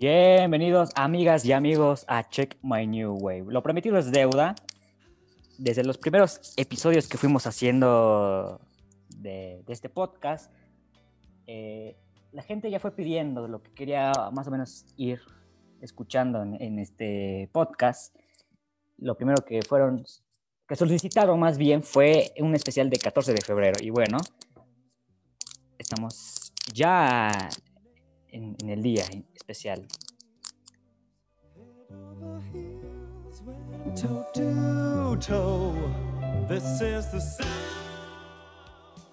Bienvenidos amigas y amigos a Check My New Wave. Lo prometido es deuda. Desde los primeros episodios que fuimos haciendo de, este podcast, eh, la gente ya fue pidiendo lo que quería más o menos ir escuchando en, en este podcast. Lo primero que fueron, que solicitaron más bien fue un especial de 14 de febrero. Y bueno, estamos ya en, en el día especial.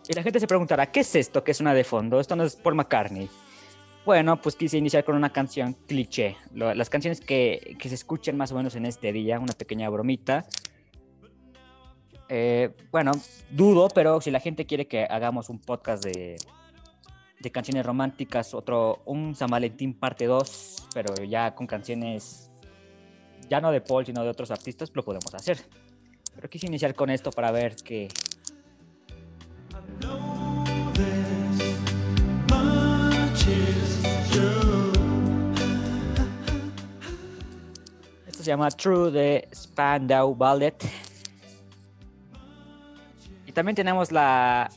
Y la gente se preguntará, ¿qué es esto que suena de fondo? Esto no es Paul McCartney. Bueno, pues quise iniciar con una canción cliché. Las canciones que, que se escuchan más o menos en este día, una pequeña bromita. Eh, bueno, dudo, pero si la gente quiere que hagamos un podcast de, de canciones románticas, otro, un San Valentín parte 2, pero ya con canciones, ya no de Paul, sino de otros artistas, lo podemos hacer. Pero quise iniciar con esto para ver qué. Esto se llama True de Spandau Ballet. Y también tenemos la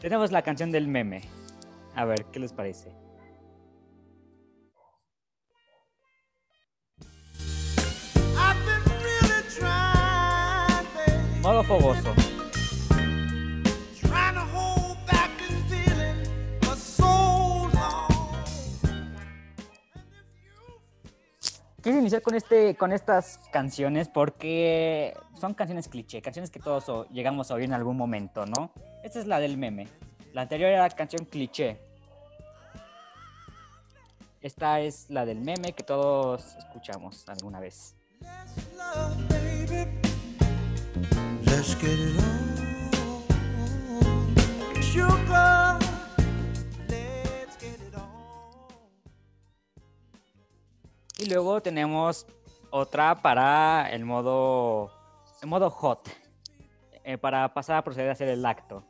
tenemos la canción del meme. A ver, ¿qué les parece? Modo fogoso. Quiero iniciar con este con estas canciones porque son canciones cliché, canciones que todos llegamos a oír en algún momento, ¿no? Esta es la del meme. La anterior era canción cliché. Esta es la del meme que todos escuchamos alguna vez. Let's Y luego tenemos otra para el modo, el modo hot, eh, para pasar a proceder a hacer el acto.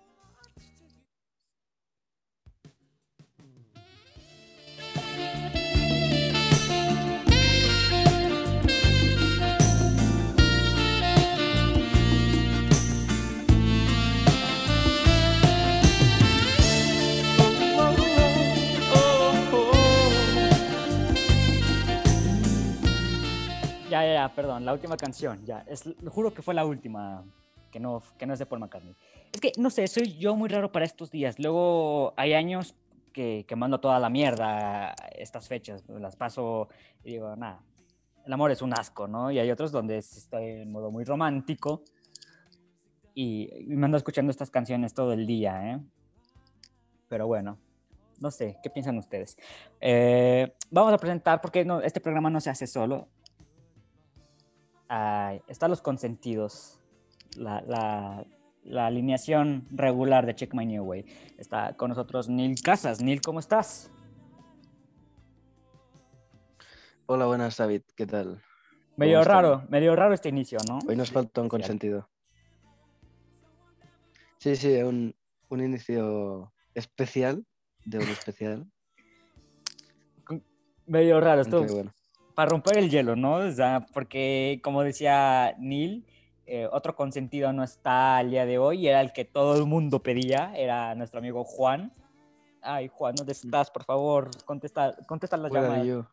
Ya, ya, perdón, la última canción, ya. Es, juro que fue la última, que no, que no es de Paul McCartney. Es que, no sé, soy yo muy raro para estos días. Luego hay años que, que mando toda la mierda estas fechas, las paso y digo, nada, el amor es un asco, ¿no? Y hay otros donde estoy en modo muy romántico y me ando escuchando estas canciones todo el día, ¿eh? Pero bueno, no sé, ¿qué piensan ustedes? Eh, vamos a presentar, porque no, este programa no se hace solo. Ay, están los consentidos, la, la- la alineación regular de Check My New Way. Está con nosotros Neil Casas. Neil, ¿cómo estás? Hola, buenas David, ¿qué tal? Medio raro, medio raro este inicio, ¿no? Hoy nos falta un consentido. Sí, sí, un, un inicio especial, de un especial. Medio raro, esto bueno, para romper el hielo, ¿no? O sea, porque como decía Neil, eh, otro consentido no está al día de hoy, era el que todo el mundo pedía, era nuestro amigo Juan. Ay, Juan, ¿dónde estás? Por favor, contesta, contesta las llamadas. yo.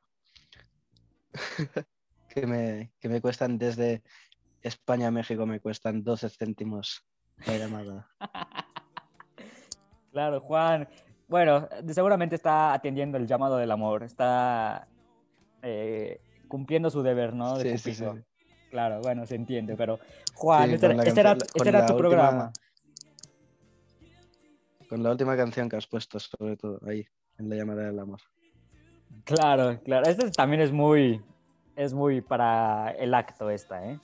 que, me, que me cuestan desde España a México, me cuestan 12 céntimos la llamada. Claro, Juan. Bueno, seguramente está atendiendo el llamado del amor, está eh, cumpliendo su deber, ¿no? De Sí, sí, sí. Cupido. Claro, bueno, se entiende, pero Juan, Sí, este, la este era, este era tu última- programa. Con la última canción que has puesto, sobre todo, ahí, en la llamada del amor. Claro, claro. Este también es muy, es muy para el acto esta, ¿eh?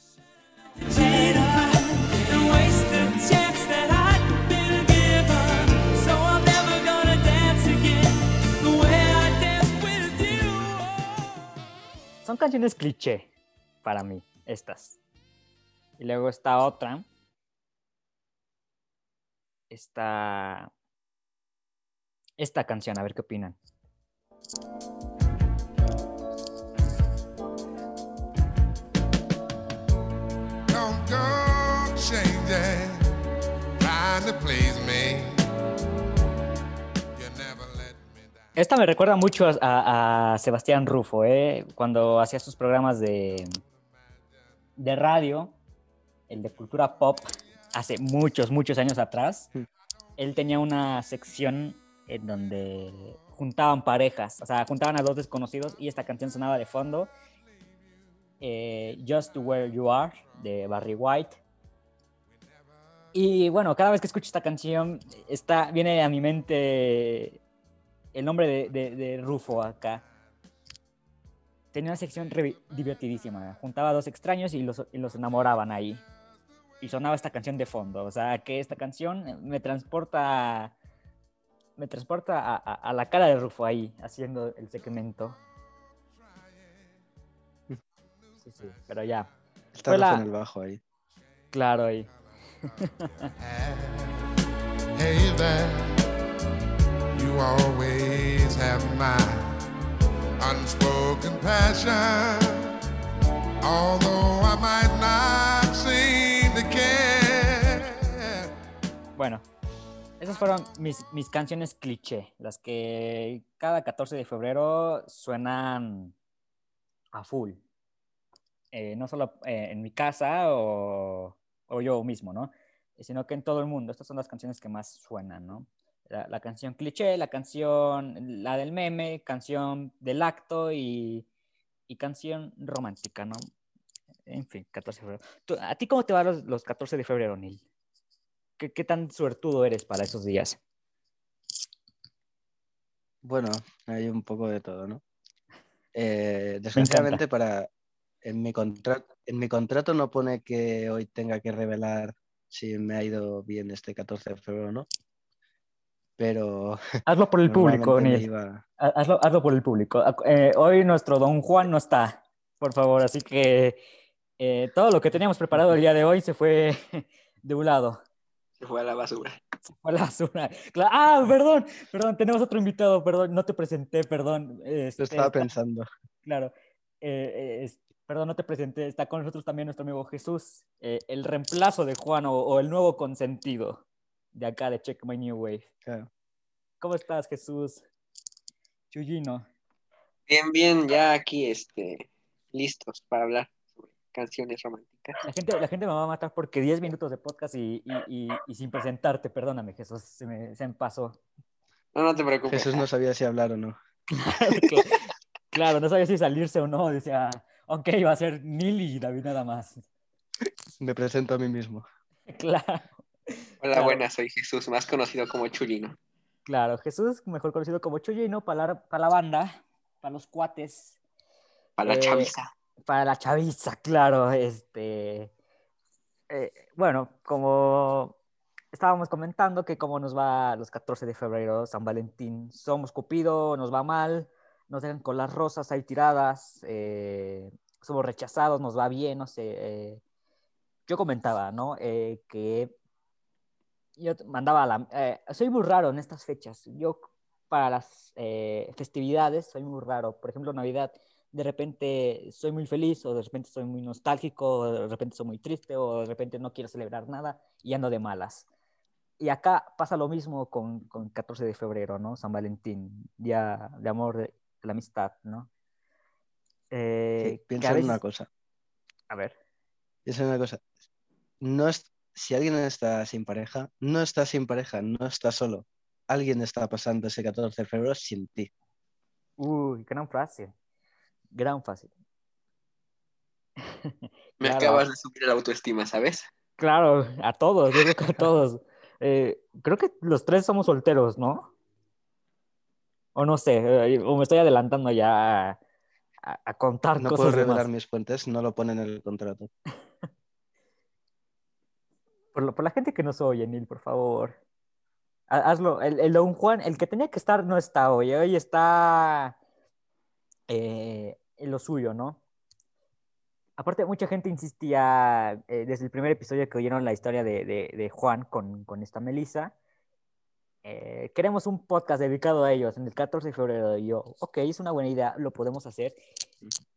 son canciones cliché para mí, estas. Y luego está otra. Está esta canción, a ver qué opinan. Don't go. Esta me recuerda mucho a, a- a Sebastián Rufo, ¿eh? cuando hacía sus programas de, de radio, el de cultura pop, hace muchos, muchos años atrás. Hmm. Él tenía una sección en donde juntaban parejas, o sea, juntaban a dos desconocidos y esta canción sonaba de fondo. eh, Just Where You Are, de Barry White. Y bueno, cada vez que escucho esta canción, está, viene a mi mente el nombre de, de- de Rufo acá. Tenía una sección re- divertidísima. Juntaba a dos extraños y los, y los enamoraban ahí. Y sonaba esta canción de fondo. O sea, que esta canción me transporta. Me transporta a, a- a la cara de Rufo ahí, haciendo el segmento. Sí, sí, pero ya. Está Fue la- Rufo en el bajo ahí. Claro, ahí. Hey there, you always have my unspoken passion. Although I might not seem to care. Bueno, esas fueron mis, mis canciones cliché, las que cada 14 de febrero suenan a full. Eh, no solo eh, en mi casa o, o yo mismo, ¿no? Sino que en todo el mundo. Estas son las canciones que más suenan, ¿no? La, la canción cliché, la canción, la del meme, canción del acto y, y canción romántica, ¿no? En fin, 14 de febrero. ¿A ti cómo te van los, los 14 de febrero, Neil? ¿Qué, qué tan suertudo eres para esos días? Bueno, hay un poco de todo, ¿no? Eh, desgraciadamente para en mi contrato en mi contrato no pone que hoy tenga que revelar si me ha ido bien este 14 de febrero o no. Pero Hazlo por el público, iba- Ha- Hazlo, hazlo por el público. Eh, hoy nuestro don Juan no está, por favor, así que eh, todo lo que teníamos preparado el día de hoy se fue de un lado. Se fue a la basura. Se fue a la basura. Cla- ah, perdón, perdón, tenemos otro invitado, perdón, no te presenté, perdón. Lo Este, estaba está- pensando. Claro. eh, eh, perdón, no te presenté. Está con nosotros también nuestro amigo Jesús, eh, el reemplazo de Juan o, o el nuevo consentido de acá de Check My New Wave. claro. ¿Cómo estás, Jesús? Chuyino. Bien, bien, ya aquí este, listos para hablar sobre canciones románticas. La gente, la gente me va a matar porque 10 minutos de podcast y, y- y- y sin presentarte. Perdóname, Jesús, se me, se me pasó. No, no te preocupes. Jesús no sabía si hablar o no. Claro, claro, no sabía si salirse o no. Decía, ok, va a ser Neil y David nada más. Me presento a mí mismo. Claro. Hola, Claro. buenas, soy Jesús, más conocido como Chulino. Claro, Jesús, mejor conocido como Chuyino, para la, para la banda, para los cuates, Para la Eh, chaviza. para la chaviza, claro. Este, eh, bueno, como estábamos comentando que como nos va los 14 de febrero, San Valentín, somos Cupido, nos va mal, nos dejan con las rosas ahí tiradas, eh, somos rechazados, nos va bien, no sé. yo comentaba, ¿no? Que yo mandaba la... eh, soy muy raro en estas fechas. Yo para las eh, festividades soy muy raro. Por ejemplo, Navidad, de repente soy muy feliz o de repente soy muy nostálgico o de repente soy muy triste o de repente no quiero celebrar nada y ando de malas. Y acá pasa lo mismo con, con 14 de febrero, ¿no? San Valentín, Día de Amor, de, la Amistad, ¿no? Eh, Sí, piensa en una cosa. A ver. Piensa en una cosa. No es, si alguien está sin pareja, no está sin pareja, no está solo. Alguien está pasando ese 14 de febrero sin ti. Uy, gran frase. Gran frase. Me claro. acabas de subir la autoestima, ¿sabes? Claro, a todos, yo creo que a todos. Eh, creo que los tres somos solteros, ¿no? O no sé, eh, o me estoy adelantando ya a, a- a contar No cosas puedo revelar más. mis fuentes, no lo ponen en el contrato. Por, lo- por la gente que nos oye, Neil, por favor. Ha- Hazlo. El, el Juan, el que tenía que estar, no está hoy. Hoy está eh, lo suyo, ¿no? Aparte, mucha gente insistía eh, desde el primer episodio que oyeron la historia de, de- Juan con, con esta Melissa. eh, queremos un podcast dedicado a ellos en el 14 de febrero. Y yo, ok, es una buena idea, lo podemos hacer.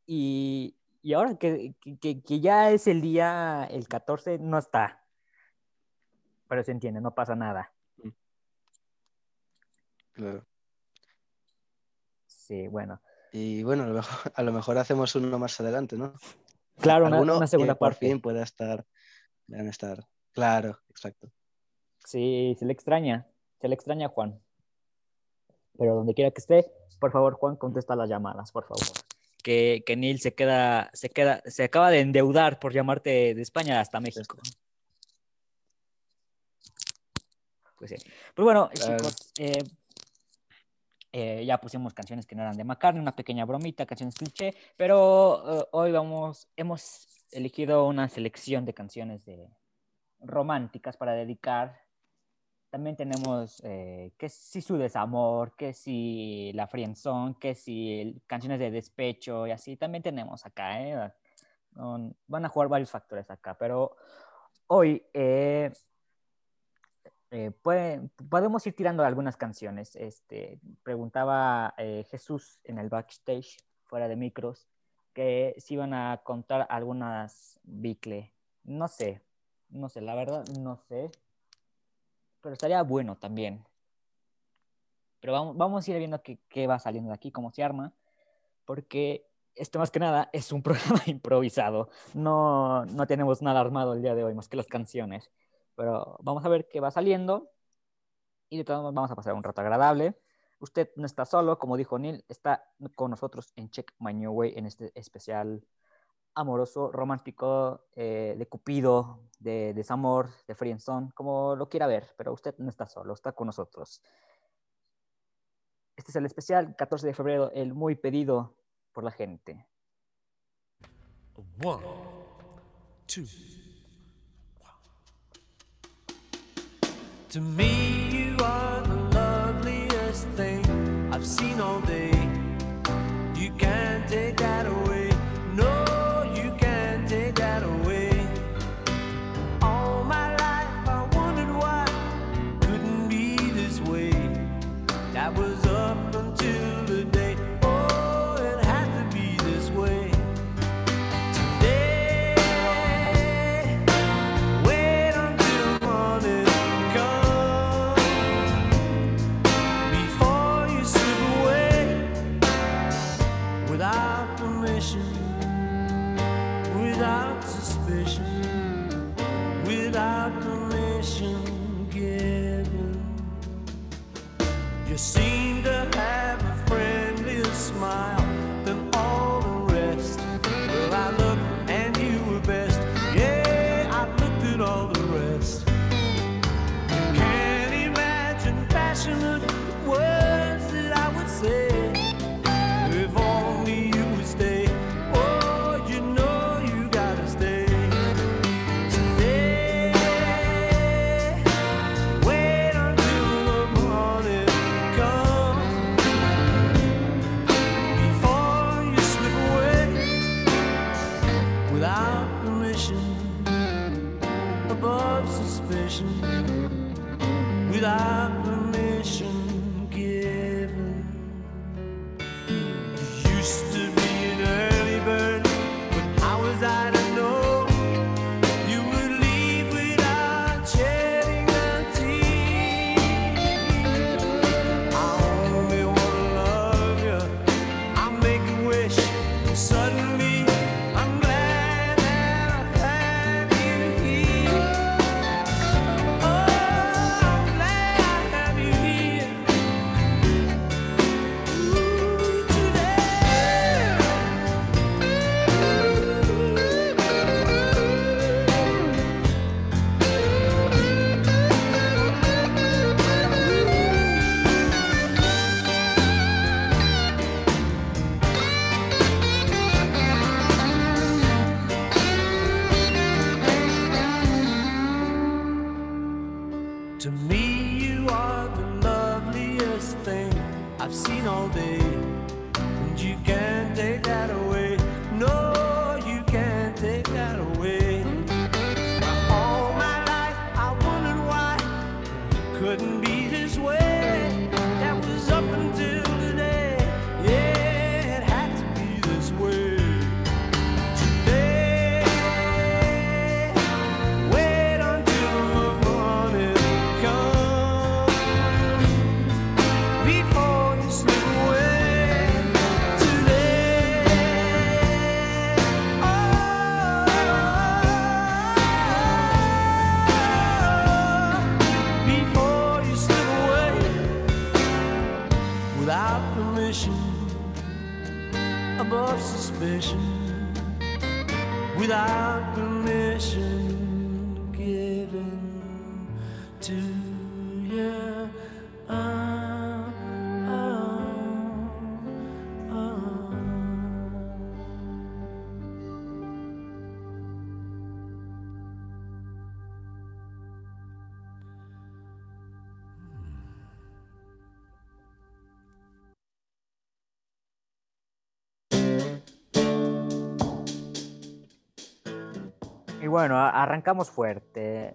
Y, y ahora que- que- que ya es el día, el 14, no está. Pero se entiende, no pasa nada. Claro. Sí, bueno. Y bueno, a lo mejor, a lo mejor hacemos uno más adelante, ¿no? Claro, una, una que segunda por parte. fin pueda estar, puedan estar. Claro, exacto. Sí, se le extraña, se le extraña a Juan. Pero donde quiera que esté, por favor, Juan, contesta las llamadas, por favor. Que, que Neil se queda, se queda, se acaba de endeudar por llamarte de España hasta México. Pues sí. Pues bueno, chicos, eh, eh, ya pusimos canciones que no eran de McCartney, una pequeña bromita, canciones cliché, pero eh, hoy vamos, hemos elegido una selección de canciones de románticas para dedicar. También tenemos eh, que si su desamor, que si la friendzone, que si canciones de despecho y así. También tenemos acá, ¿eh? Van a jugar varios factores acá, pero hoy eh, puede- podemos ir tirando algunas canciones. Este, preguntaba eh, Jesús en el backstage, fuera de micros, que si iban a contar algunas bicle. No sé, no sé, la verdad, no sé. Pero estaría bueno también. Pero vamos, vamos a ir viendo qué va saliendo de aquí, cómo se arma, porque esto más que nada es un programa improvisado. No, no tenemos nada armado el día de hoy, más que las canciones. Pero vamos a ver qué va saliendo y de todos modos vamos a pasar un rato agradable. Usted no está solo, como dijo Neil, está con nosotros en Check My New Way en este especial amoroso, romántico, eh, de Cupido, de desamor, de friendzone, como lo quiera ver, pero usted no está solo, está con nosotros. Este es el especial 14 de febrero, el muy pedido por la gente. One, two. To me, you are the loveliest thing I've seen all day. Nation above suspicion without permission given to you. Bueno, arrancamos fuerte.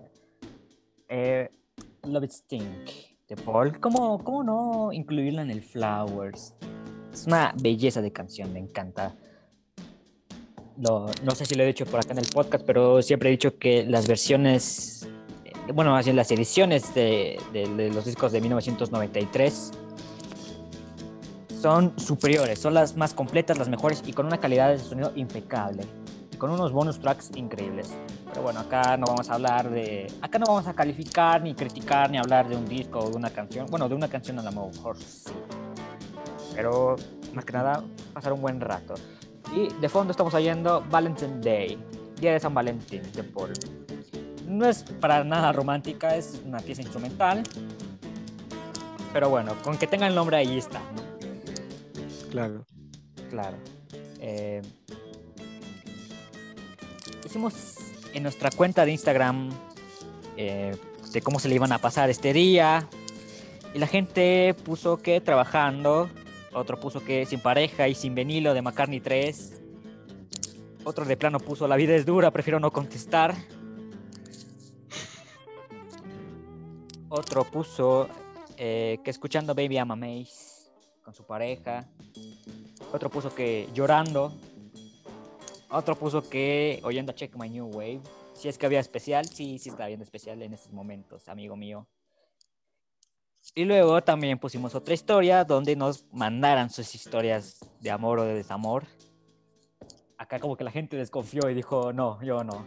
Eh, Love It Stink de Paul. ¿Cómo, ¿Cómo no incluirla en el Flowers? Es una belleza de canción, me encanta. Lo- no sé si lo he dicho por acá en el podcast, pero siempre he dicho que las versiones, eh, bueno, así las ediciones de, de- de los discos de 1993 son superiores, son las más completas, las mejores y con una calidad de sonido impecable y con unos bonus tracks increíbles. Pero bueno, acá no vamos a hablar de. Acá no vamos a calificar, ni criticar, ni hablar de un disco o de una canción. Bueno, de una canción a lo mejor sí. Pero más que nada, pasar un buen rato. Y de fondo estamos oyendo Valentine Day, Día de San Valentín de Paul. No es para nada romántica, es una pieza instrumental. Pero bueno, con que tenga el nombre ahí está. Claro. Claro. Eh, hicimos en nuestra cuenta de Instagram eh, de cómo se le iban a pasar este día. Y la gente puso que trabajando. Otro puso que sin pareja y sin venilo de McCartney 3. Otro de plano puso la vida es dura, prefiero no contestar. Otro puso eh, que escuchando Baby I'm con su pareja. Otro puso que llorando. Otro puso que oyendo Check My New Wave. Si es que había especial, sí, sí está bien especial en estos momentos, amigo mío. Y luego también pusimos otra historia donde nos mandaran sus historias de amor o de desamor. Acá como que la gente desconfió y dijo, no, yo no.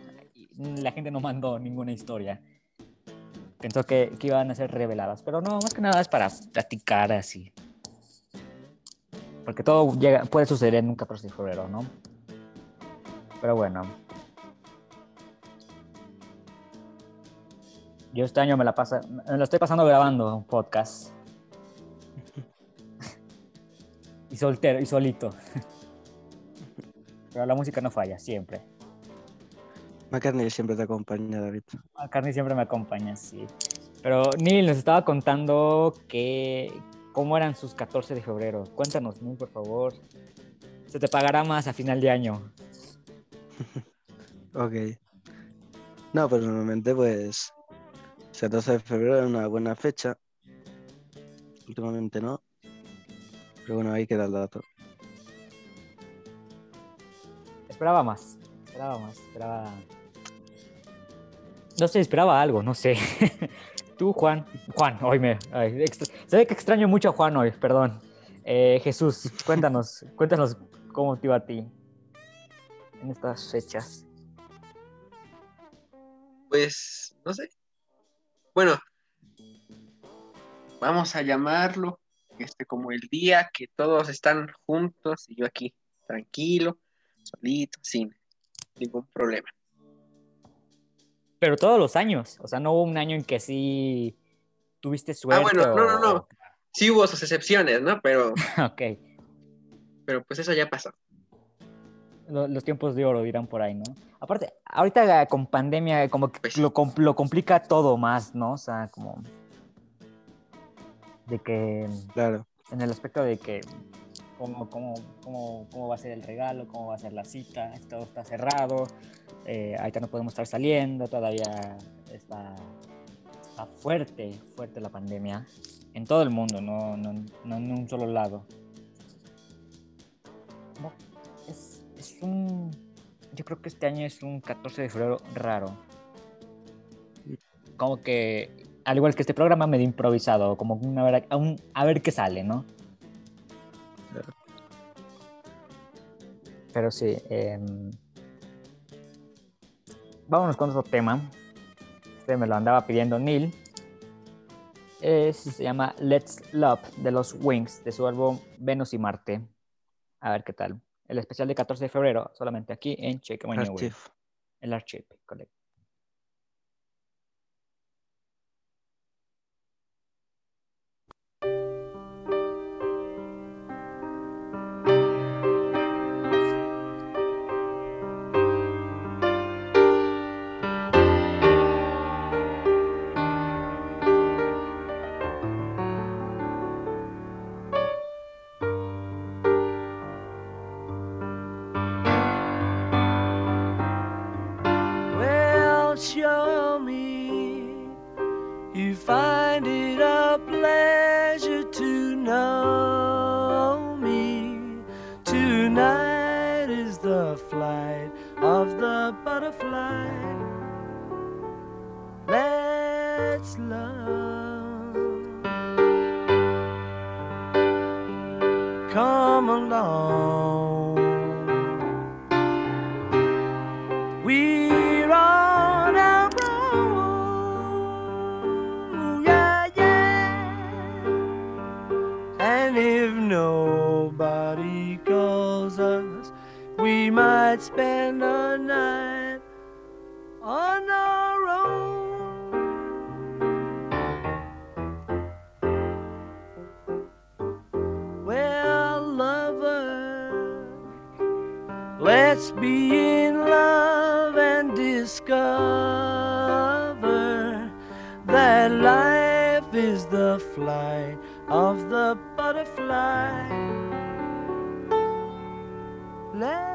La gente no mandó ninguna historia. Pensó que, que iban a ser reveladas, pero no, más que nada es para platicar así. Porque todo llega, puede suceder en un 14 de febrero, ¿no? Pero bueno. Yo este año me la pasa, me lo estoy pasando grabando un podcast. y soltero, y solito. Pero la música no falla, siempre. McCartney siempre te acompaña, David. Carney siempre me acompaña, sí. Pero Neil nos estaba contando que cómo eran sus 14 de febrero. Cuéntanos, Neil, por favor. Se te pagará más a final de año. Ok. No, pues normalmente pues 14 de febrero es una buena fecha. Últimamente no. Pero bueno, ahí queda el dato. Esperaba más. Esperaba más. Esperaba. No sé, esperaba algo, no sé. Tú, Juan. Juan, hoy me. ay, Se ve que extraño mucho a Juan hoy, perdón. Eh, Jesús, cuéntanos, cuéntanos cómo te iba a ti en estas fechas. Pues, no sé. Bueno, vamos a llamarlo este como el día que todos están juntos y yo aquí, tranquilo, solito, sin ningún problema. Pero todos los años. O sea, no hubo un año en que sí tuviste suerte. bueno, no, no, no. Sí hubo sus excepciones, ¿no? Pero, ok. pero pues eso ya pasó. Lo- Los tiempos de oro dirán por ahí, ¿no? Aparte, ahorita con pandemia como que Pues- lo, lo complica todo más, ¿no? O sea, como... De que... Claro. En el aspecto de que... Cómo, cómo, cómo, cómo va a ser el regalo, cómo va a ser la cita, todo está cerrado, eh, ahorita no podemos estar saliendo, todavía está, está fuerte, fuerte la pandemia en todo el mundo, no, no, no en un solo lado. Yo creo que este año es un 14 de febrero raro. Como que, al igual que este programa, medio improvisado, como un a ver, a, un- a ver qué sale, ¿no? Pero sí. em, vámonos con otro tema. Este me lo andaba pidiendo Neil. se llama Let's Love de los Wings, de su álbum Venus y Marte. A ver qué tal. El especial de 14 de febrero, solamente aquí en Check My New. Archive. El Archive, correcto. Butterfly. Let's love. Come along. We're on our own, yeah, yeah. And if nobody calls us, we might spend a Let's be in love and discover that life is the flight of the butterfly. Let's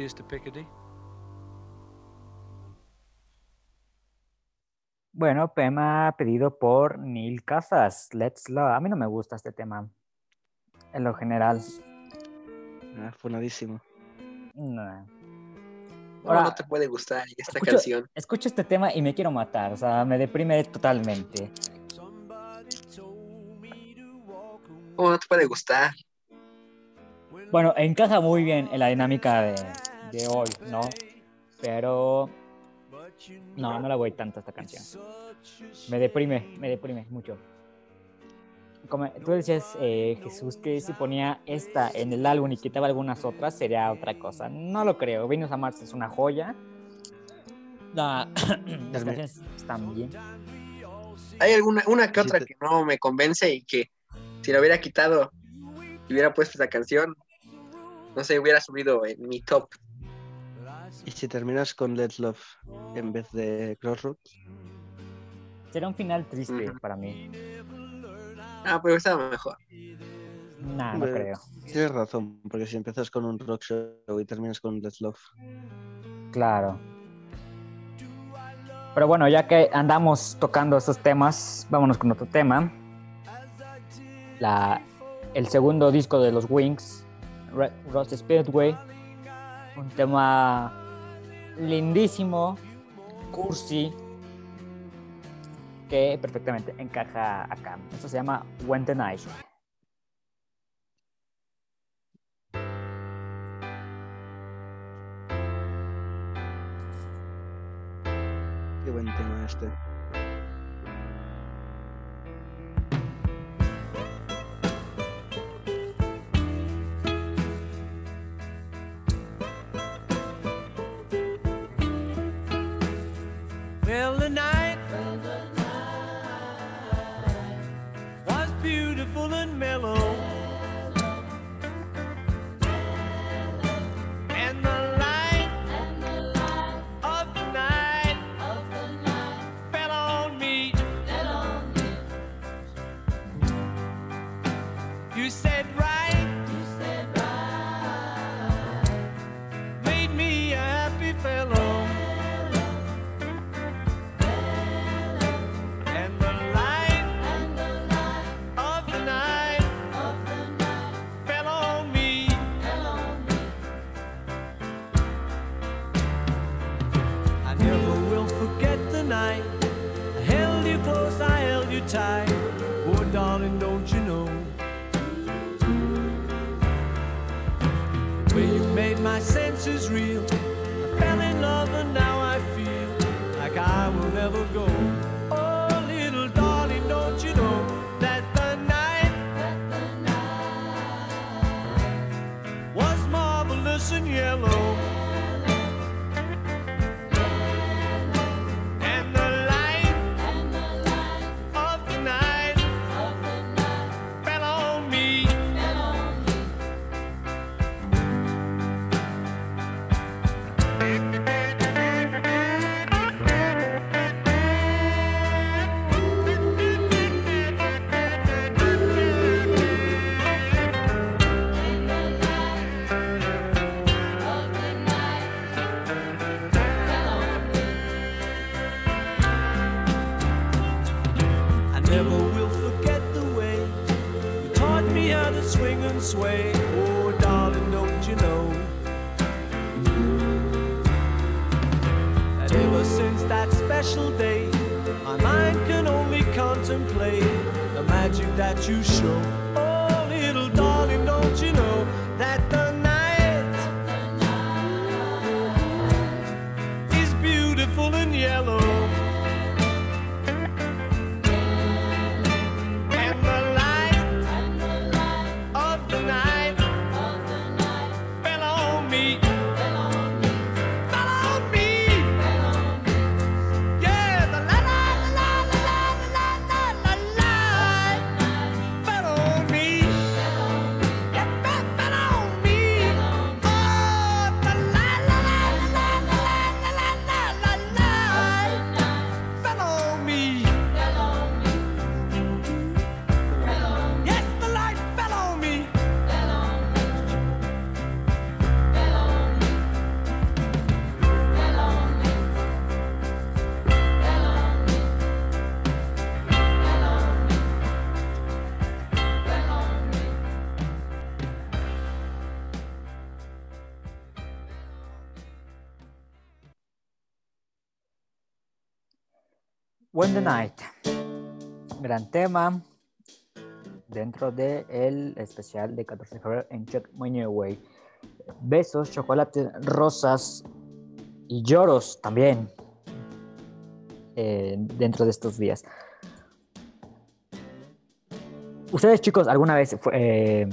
Cheers to Picardy. Bueno, tema pedido por Neil Casas, Let's Love. A mí no me gusta este tema, en lo general. Ah, funadísimo. No. No, Ahora- no te puede gustar esta Escucho- canción. Escucho este tema y me quiero matar, o sea, me deprime totalmente. ¿Cómo no te puede gustar? Bueno, encaja muy bien en la dinámica de, de hoy, ¿no? Pero no, no la voy tanto a esta canción. Me deprime, me deprime mucho. Como tú decías, eh, Jesús, que si ponía esta en el álbum y quitaba algunas otras, sería otra cosa. No lo creo. Venus a Mars es una joya. La- las canciones están bien. Hay alguna una que otra que no me convence y que si la hubiera quitado y hubiera puesto esa canción, no sé, hubiera subido en mi top. ¿Y si terminas con Let's Love en vez de Crossroads? Será un final triste Ujú. para mí. Ah, pero estaba mejor. Nah, no creo. Tienes razón, porque si empiezas con un rock show y terminas con Let's Love, Claro. Pero bueno, ya que andamos tocando estos temas, vámonos con otro tema. La, el segundo disco de los Wings, Red Rose Speedway. Un tema lindísimo, cursi, que perfectamente encaja acá. Esto se llama When the qué buen tema este. When the Night. Gran tema dentro del especial de 14 de febrero en Check My Way. Besos, chocolates, rosas y lloros también eh, dentro de estos días. ¿Ustedes, chicos, alguna vez eh,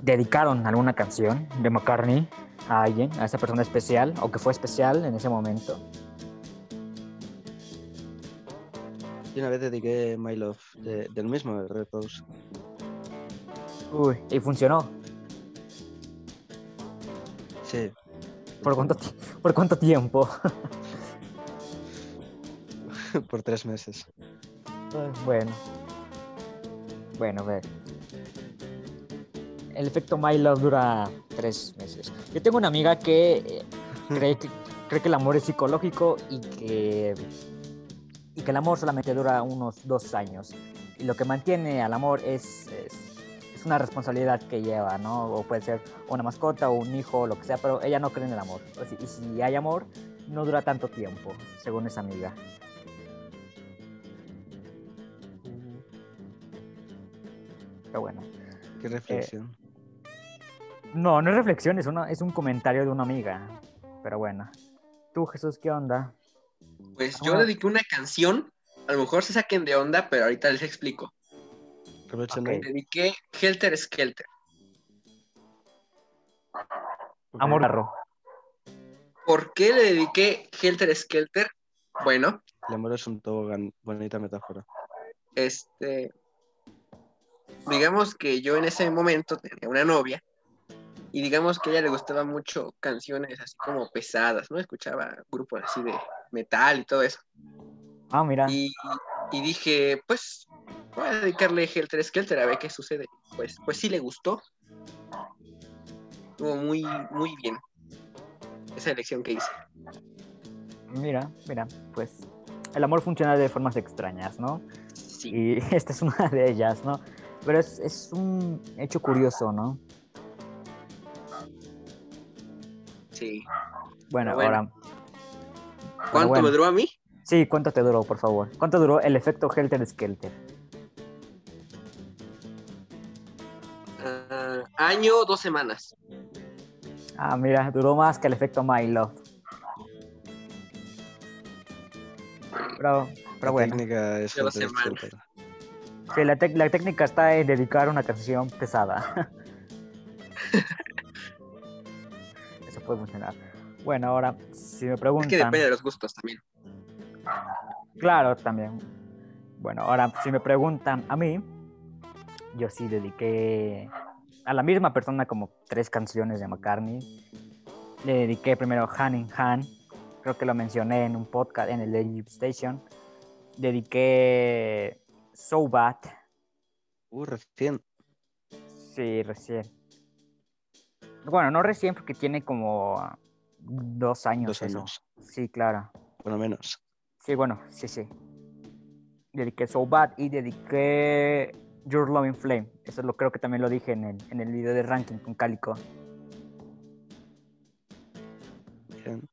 dedicaron alguna canción de McCartney a alguien, a esa persona especial o que fue especial en ese momento? Y una vez dediqué My Love de- del mismo, de Red Rose. Uy, y funcionó. Sí. ¿Por cuánto, ¿Por cuánto tiempo? Por tres meses. Bueno. Bueno, a ver. El efecto My Love dura tres meses. Yo tengo una amiga que eh, cree que, cree que el amor es psicológico y que, y que el amor solamente dura unos dos años. Y lo que mantiene al amor es, es, es una responsabilidad que lleva, ¿no? O puede ser una mascota o un hijo o lo que sea, pero ella no cree en el amor. Y si hay amor, no dura tanto tiempo, según esa amiga. Pero bueno. Qué reflexión. No, no es reflexión, es, una, es un comentario de una amiga. Pero bueno. Tú, Jesús, ¿qué onda? Pues yo dediqué una canción, a lo mejor se saquen de onda, pero ahorita les explico. Revolution ok. Night. Dediqué Helter Skelter. Amor garro. ¿Por qué le dediqué Helter Skelter? Bueno, El amor es un tobogán. Bonita metáfora. este, digamos que yo en ese momento tenía una novia y digamos que a ella le gustaban mucho canciones así como pesadas, ¿no? Escuchaba grupos así de metal y todo eso. Ah, mira. Y, y dije, pues voy a dedicarle Helter Skelter a ver qué sucede. Pues, pues sí le gustó. Estuvo muy, muy bien esa elección que hice. Mira, mira. Pues el amor funciona de formas extrañas, ¿no? Sí. Y esta es una de ellas, ¿no? Pero es, es un hecho curioso, ¿no? Sí. Bueno, Bueno. ahora. ¿Cuánto bueno. me duró a mí? Sí, ¿cuánto te duró, por favor? ¿Cuánto duró el efecto Helter Skelter? Ah, año, dos semanas. Ah, mira, duró más que el efecto My Love. Pero, pero la bueno, técnica es súper. sí, la, tec- la técnica está en dedicar una canción pesada. puede funcionar. Bueno, ahora, si me Es preguntan... que depende de los gustos también. Claro, también. Bueno, ahora si me preguntan a mí, yo sí dediqué a la misma persona como tres canciones de McCartney. Le dediqué primero Hand in Hand, creo que lo mencioné en un podcast en el Deep Station. Dediqué So Bad, Uh, recién. sí, recién. Bueno, no recién porque tiene como dos años. Dos eso. años. Sí, claro. Por lo menos. Sí, bueno, sí, sí. Dediqué So Bad y dediqué Your Loving Flame. Eso lo creo que también lo dije en el, en el video de ranking con Cálico. Bien.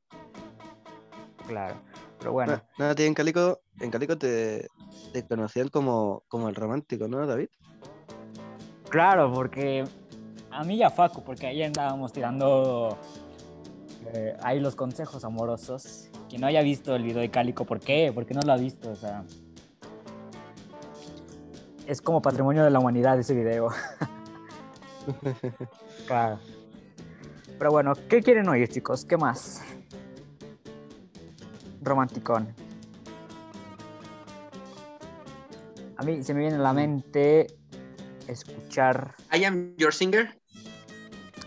Claro. Pero bueno, Na- Nada, tío, en Calico, en Calico te, te conocían como, como el romántico, ¿no, David? claro, porque a mí y a Facu, porque ahí andábamos tirando eh, ahí los consejos amorosos. Quien no haya visto el video de Cálico, ¿por qué? ¿Por qué no lo ha visto? O sea, es como patrimonio de la humanidad ese video. Claro. Pero bueno, ¿qué quieren oír, chicos? ¿Qué más? Romanticón. A mí se me viene a la mente escuchar I am your singer.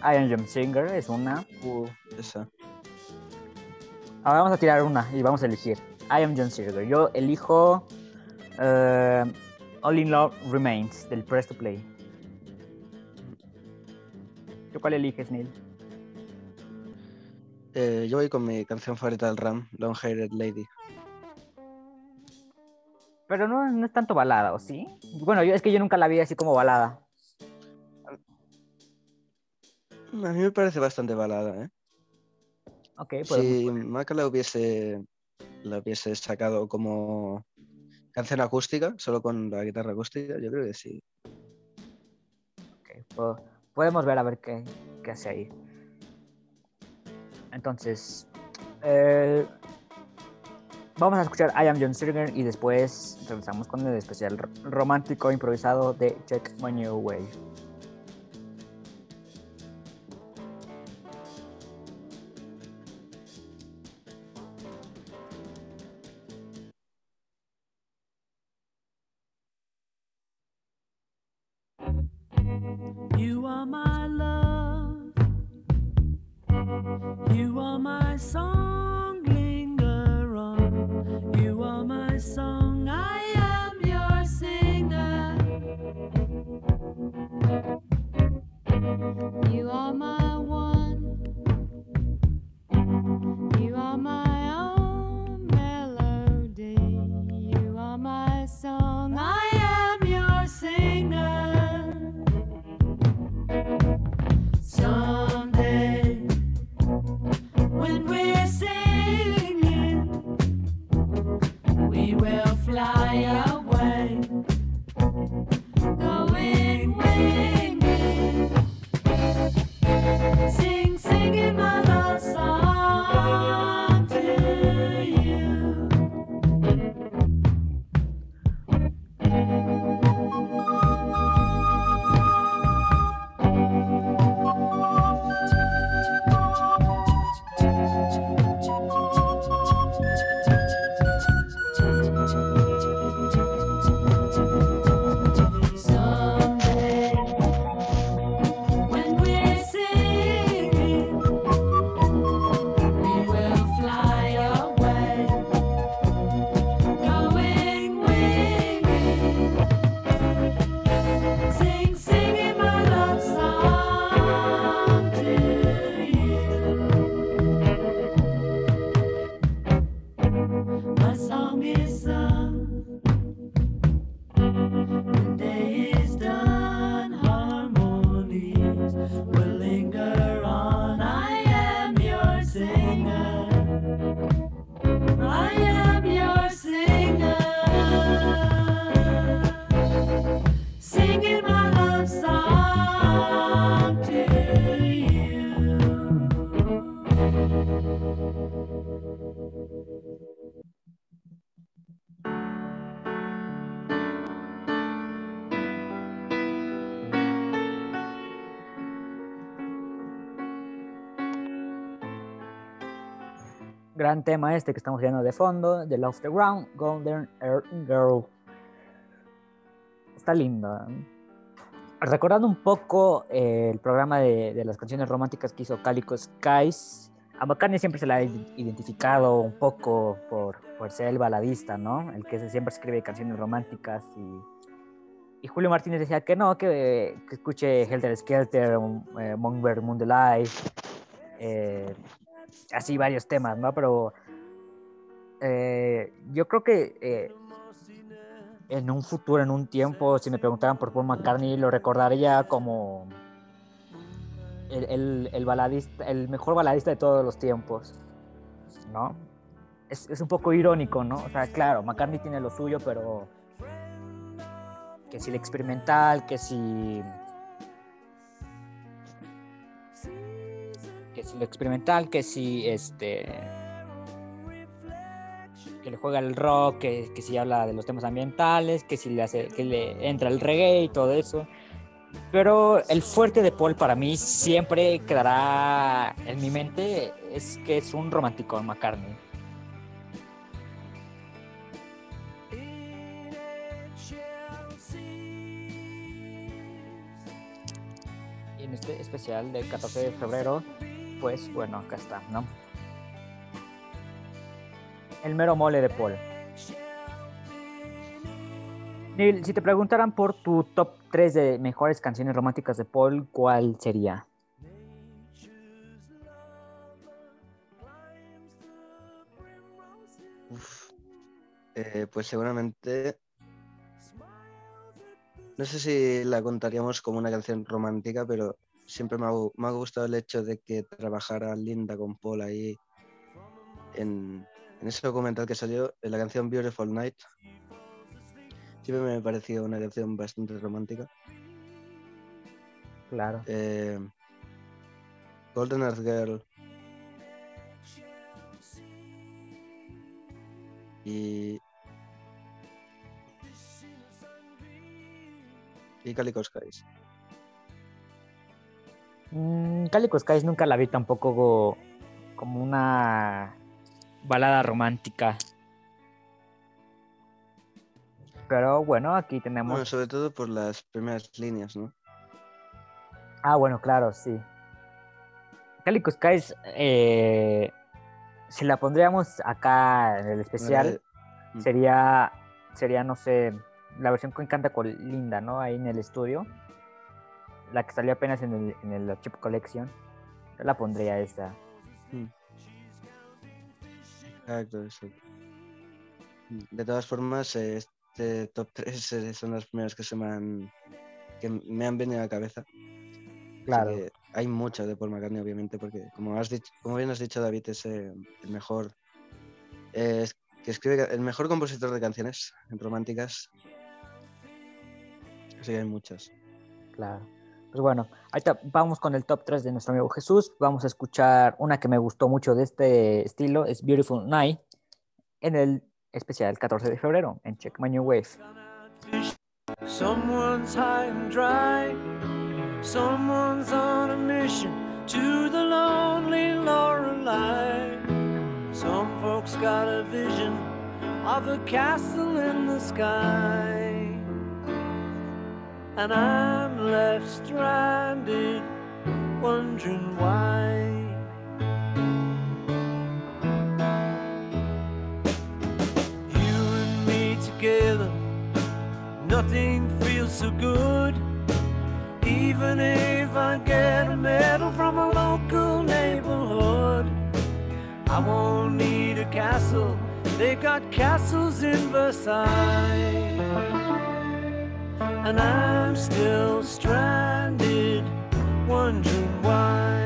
I Am Jump Singer, es una. Uh, esa. Ahora vamos a tirar una y vamos a elegir. I Am John Singer. Yo elijo eh, All in Love Remains del Press to Play. ¿Tú cuál eliges, Neil? Eh, yo voy con mi canción favorita del Ram, Long Haired Lady. Pero no, no es tanto balada, ¿o sí? Bueno, yo es que yo nunca la vi así como balada. A mí me parece bastante balada, ¿eh? Ok, pues Si Maca la hubiese, la hubiese sacado como canción acústica, solo con la guitarra acústica, yo creo que sí. ok, po- podemos ver a ver qué, qué hace ahí. Entonces, eh, vamos a escuchar I Am John Singer y después regresamos con el especial romántico improvisado de Check My New Way. Gran tema este que estamos viendo de fondo, The Love the Ground, Golden Earth Girl. Está lindo. Recordando un poco eh, el programa de, de las canciones románticas que hizo Calico Skies, a McCartney siempre se la ha id- identificado un poco por, por ser el baladista, ¿no? El que siempre escribe canciones románticas y, y Julio Martínez decía que no, que, que escuche Helter Skelter, um, eh, Moonbird Moon Delight, eh, así varios temas, ¿no? Pero eh, yo creo que eh, en un futuro, en un tiempo, si me preguntaran por Paul McCartney, lo recordaría como el, el- el baladista, el mejor baladista de todos los tiempos, ¿no? Es, es un poco irónico, ¿no? O sea, claro, McCartney tiene lo suyo, pero que si el experimental, que si que si lo experimental, que si este que le juega el rock, que, que si habla de los temas ambientales, que si le hace, que le entra el reggae y todo eso. Pero el fuerte de Paul para mí siempre quedará en mi mente es que es un romántico McCartney. Y en este especial del 14 de febrero, pues bueno, acá está, ¿no? El mero mole de Paul. Neil, si te preguntaran por tu top 3 de mejores canciones románticas de Paul, ¿cuál sería? Uf. Eh, pues seguramente. No sé si la contaríamos como una canción romántica, pero siempre me ha, me ha gustado el hecho de que trabajara Linda con Paul ahí en, en ese documental que salió, en la canción Beautiful Night. Siempre me ha parecido una canción bastante romántica. Claro. Eh, Golden Earth Girl. Y. Y Calico Skies. Mm, Calico Skies nunca la vi tampoco como una balada romántica. Pero bueno, aquí tenemos. Bueno, sobre todo por las primeras líneas, ¿no? Ah, bueno, claro, sí. Calico Skies, eh, si la pondríamos acá en el especial, sería, sería, no sé, la versión que canta con Linda, ¿no? Ahí en el estudio. La que salió apenas en el, en el Chip Collection. Yo la pondría esa. Exacto, exacto. De todas formas, este top 3 son las primeras que se me han, que me han venido a la cabeza. Así Claro. que hay mucho de Paul McCartney, obviamente, porque como has dicho, como bien has dicho, David, es eh, el mejor eh, es- que escribe el mejor compositor de canciones románticas. Así que hay muchas. Claro. Pues bueno, ahorita vamos con el top 3 de nuestro amigo Jesús. Vamos a escuchar una que me gustó mucho de este estilo, es Beautiful Night, en el especial 14 de febrero, en Check My New Wave. Someone's high and dry. Someone's on a mission to the lonely Lorelei. Some folks got a vision of a castle in the sky. And I'm left stranded, wondering why. You and me together nothing feels so good. Even if I get a medal from a local neighborhood, I won't need a castle. They got castles in Versailles. And I'm still stranded, wondering why.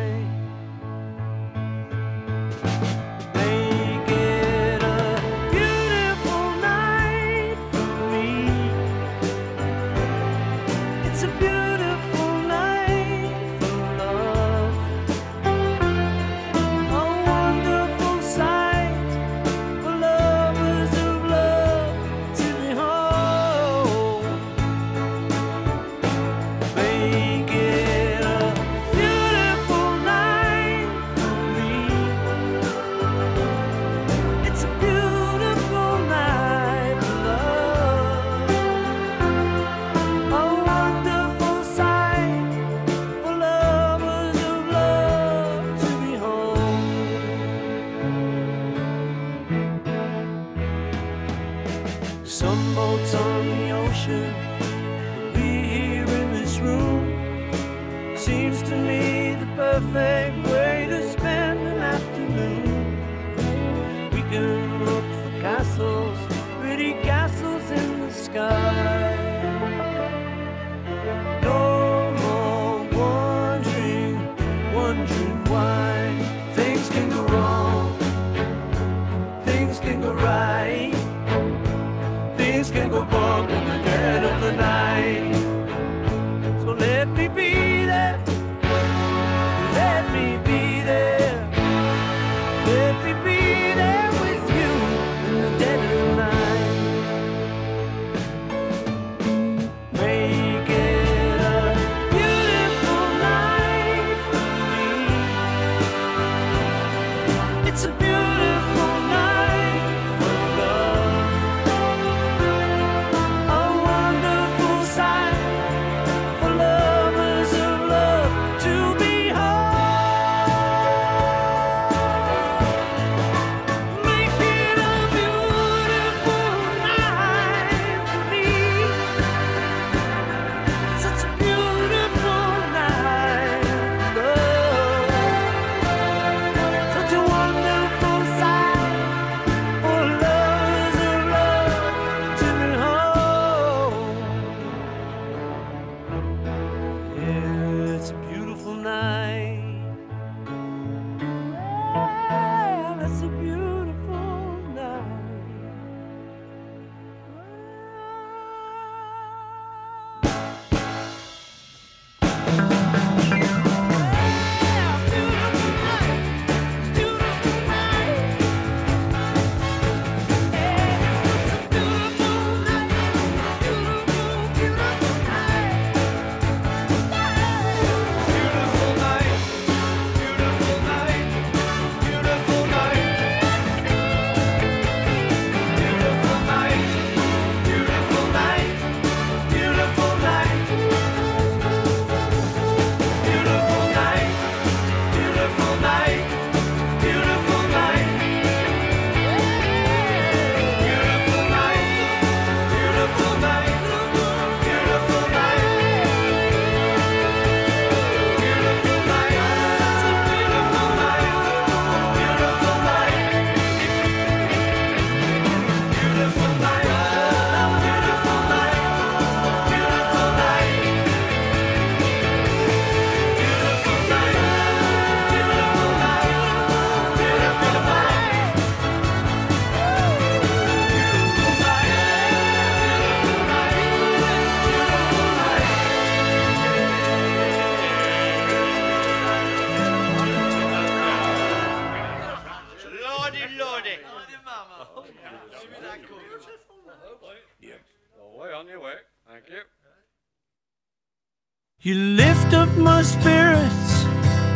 You lift up my spirits,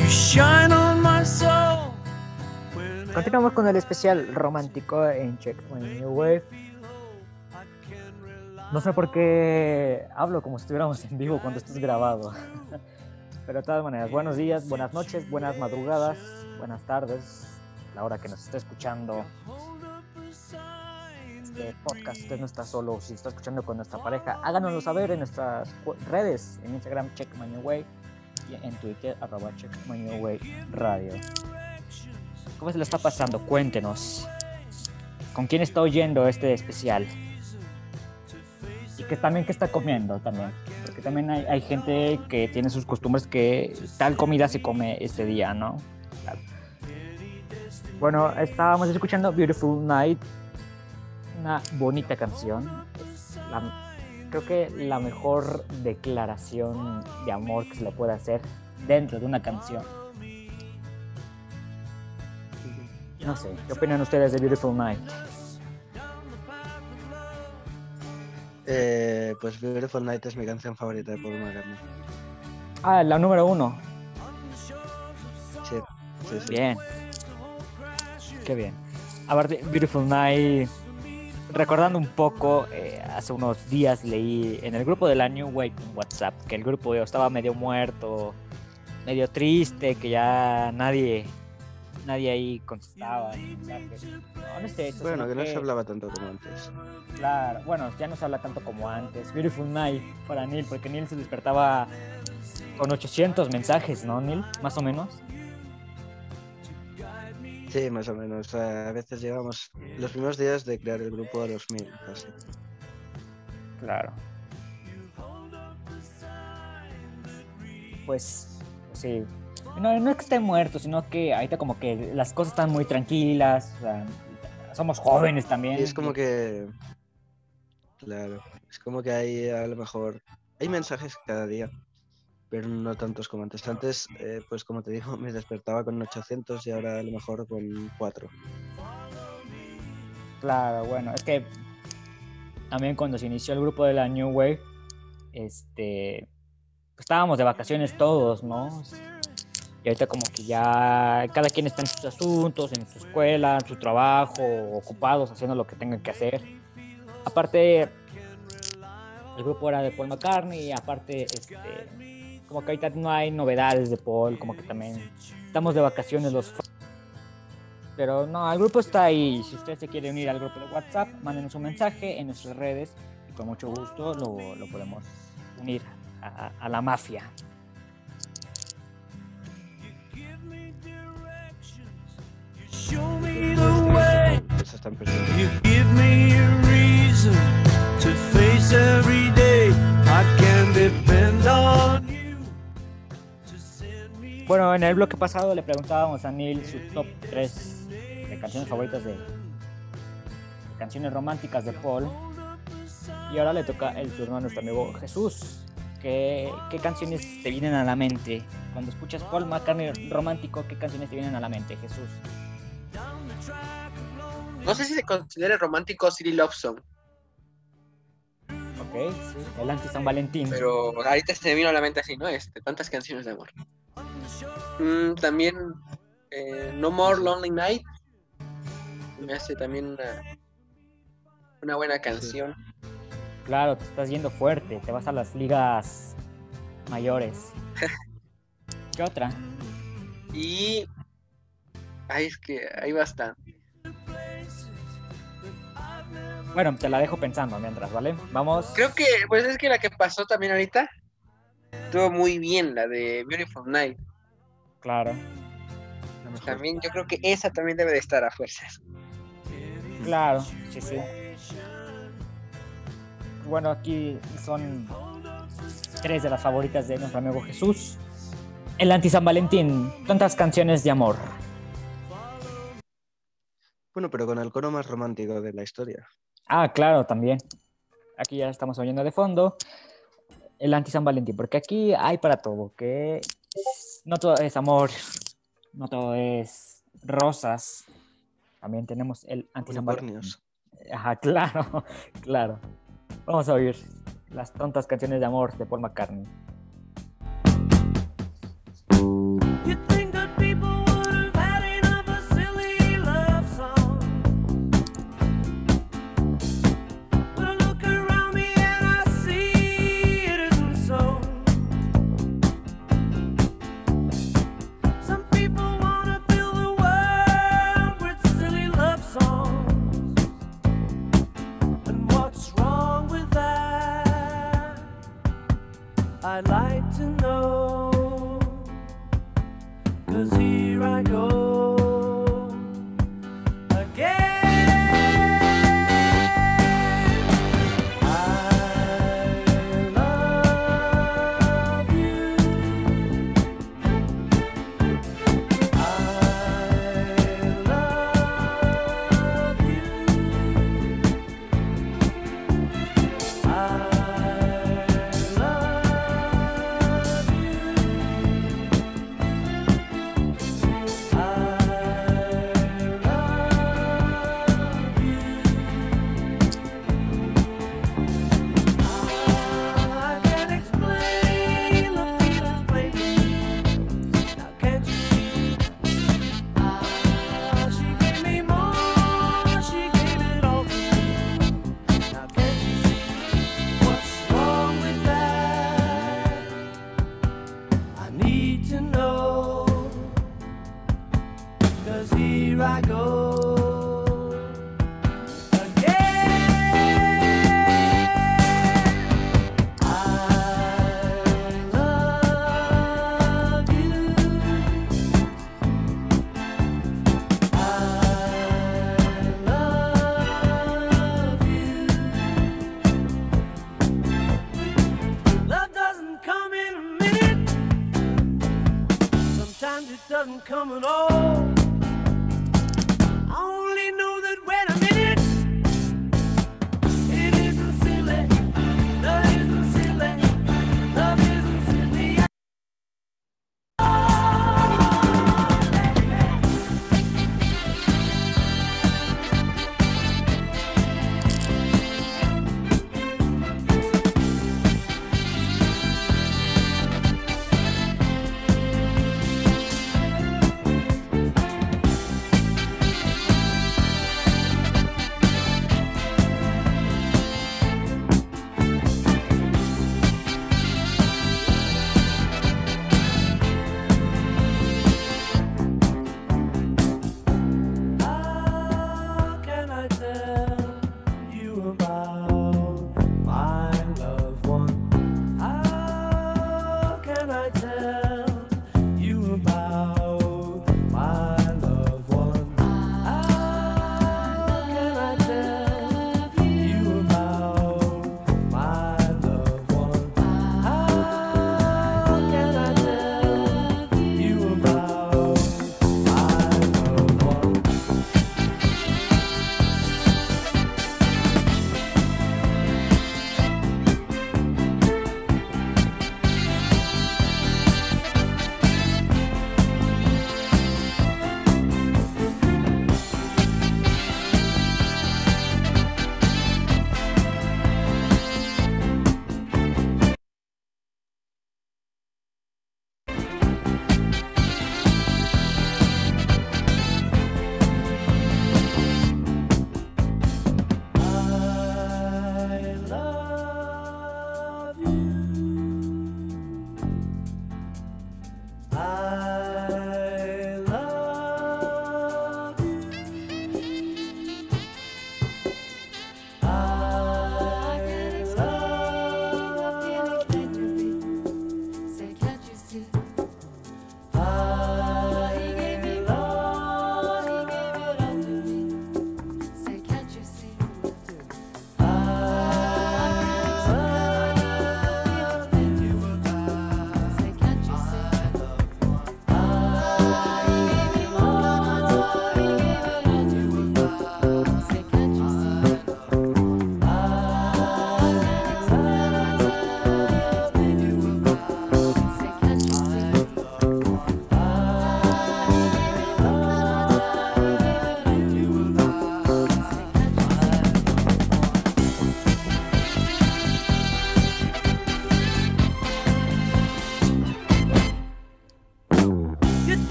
you shine on my soul. Continuamos con el especial romántico en Check My New Wave. No sé por qué hablo como si estuviéramos en vivo cuando esto es grabado. Pero de todas maneras, buenos días, buenas noches, buenas madrugadas, buenas tardes, la hora que nos esté escuchando este podcast. Usted no está solo, si está escuchando con nuestra pareja, háganoslo saber en nuestras redes, en Instagram, Check My New Way, y en Twitter, arroba Check My New Way Radio. ¿Cómo se lo está pasando? Cuéntenos. ¿Con quién está oyendo este especial? Y que también que está comiendo también. Porque también hay, hay gente que tiene sus costumbres que tal comida se come este día, ¿no? Bueno, estábamos escuchando Beautiful Night, una bonita canción. La- creo que la mejor declaración de amor que se le puede hacer dentro de una canción. No sé, ¿qué opinan ustedes de Beautiful Night? Eh, pues Beautiful Night es mi canción favorita de Paul McCartney. Ah, la número uno. Sí, sí, sí. Bien. Qué bien. Aparte, Beautiful Night, recordando un poco, eh, hace unos días leí en el grupo de la New Wave en WhatsApp que el grupo estaba medio muerto, medio triste, que ya nadie nadie ahí contestaba. No, no Bueno, que no se hablaba tanto como antes. Claro, bueno, ya no se habla tanto como antes. Beautiful Night para Neil, porque Neil se despertaba con 800 mensajes, ¿no, Neil? Más o menos. Sí, más o menos. A veces llegamos los primeros días de crear el grupo a los mil, casi. Claro. Pues, sí. No, no es que esté muerto, sino que ahorita como que las cosas están muy tranquilas. o sea, somos jóvenes también. Y es como que. Claro. Es como que hay a lo mejor. Hay mensajes cada día. Pero no tantos como antes. Antes, eh, pues como te digo, me despertaba con 800 y ahora a lo mejor con 4. Claro, bueno, es que también cuando se inició el grupo de la New Wave, este, pues, estábamos de vacaciones todos, ¿no? Y ahorita como que ya cada quien está en sus asuntos, en su escuela, en su trabajo, ocupados haciendo lo que tengan que hacer. Aparte, el grupo era de Paul McCartney aparte, este, como que ahorita no hay novedades de Paul, como que también estamos de vacaciones los pero no, el grupo está ahí. Si usted se quiere unir al grupo de WhatsApp, mándenos un mensaje en nuestras redes y con mucho gusto lo, lo podemos unir a, a- a la mafia. Show me Bueno, en el bloque pasado le preguntábamos a Neil su top 3 de canciones favoritas de, de canciones románticas de Paul. Y ahora le toca el turno a nuestro amigo Jesús. ¿Qué, ¿Qué canciones te vienen a la mente? Cuando escuchas Paul McCartney romántico, ¿qué canciones te vienen a la mente, Jesús? No sé si se considera romántico City Love Song, Ok, sí. El anti San Valentín. pero ahorita se me vino a la mente así, ¿no? Este, tantas canciones de amor. Mm, también eh, No More Lonely Night. Me hace también una, una buena canción. Claro, te estás yendo fuerte, te vas a las ligas mayores. ¿Qué otra? Y. Ay, es que hay bastante. Bueno, te la dejo pensando mientras, ¿vale? Vamos. Creo que, pues es que la que pasó también ahorita estuvo muy bien, la de Beautiful Night. Claro. También yo creo que esa también debe de estar a fuerzas. claro, sí, sí. Bueno, aquí son tres de las favoritas de nuestro amigo Jesús. El anti San Valentín, tantas canciones de amor. Bueno, pero con el coro más romántico de la historia. Ah, claro, también. Aquí ya estamos oyendo de fondo el anti San Valentín, porque aquí hay para todo, que no todo es amor, no todo es rosas. También tenemos el anti San Valentín. Unicornios. Ajá, claro, claro. Vamos a oír las tontas canciones de amor de Paul McCartney.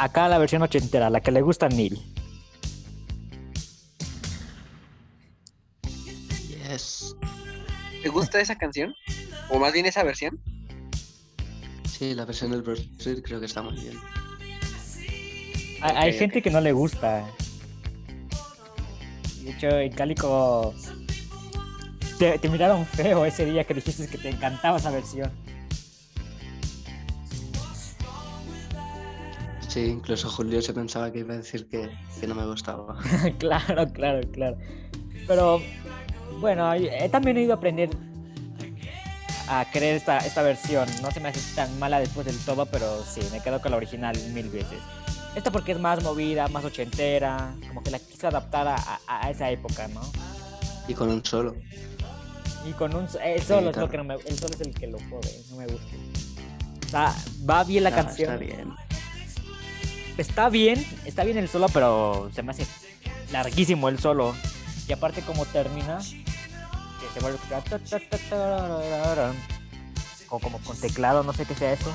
Acá la versión ochentera, la que le gusta a Neil. Yes. ¿Te gusta esa canción? O más bien esa versión. Sí, la versión del Street creo que está muy bien. Hay, gente que no le gusta. De hecho, en Cálico te, te miraron feo ese día que dijiste que te encantaba esa versión. Sí, incluso Julio se pensaba que iba a decir que, que no me gustaba. claro, claro, claro. Pero bueno, he también he ido a aprender a querer esta, esta versión. No se me hace tan mala después del todo, pero sí, me quedo con la original mil veces. Esta porque es más movida, más ochentera, como que la quise adaptar a, a- esa época, ¿no? Y con un solo. Y con un... El solo es lo que no me... El solo es el que lo jode, no me gusta. O sea, va bien la Ah, canción. Está bien. Está bien, está bien el solo, pero se me hace larguísimo el solo. Y aparte como termina, que se vuelve o como con teclado, no sé qué sea eso.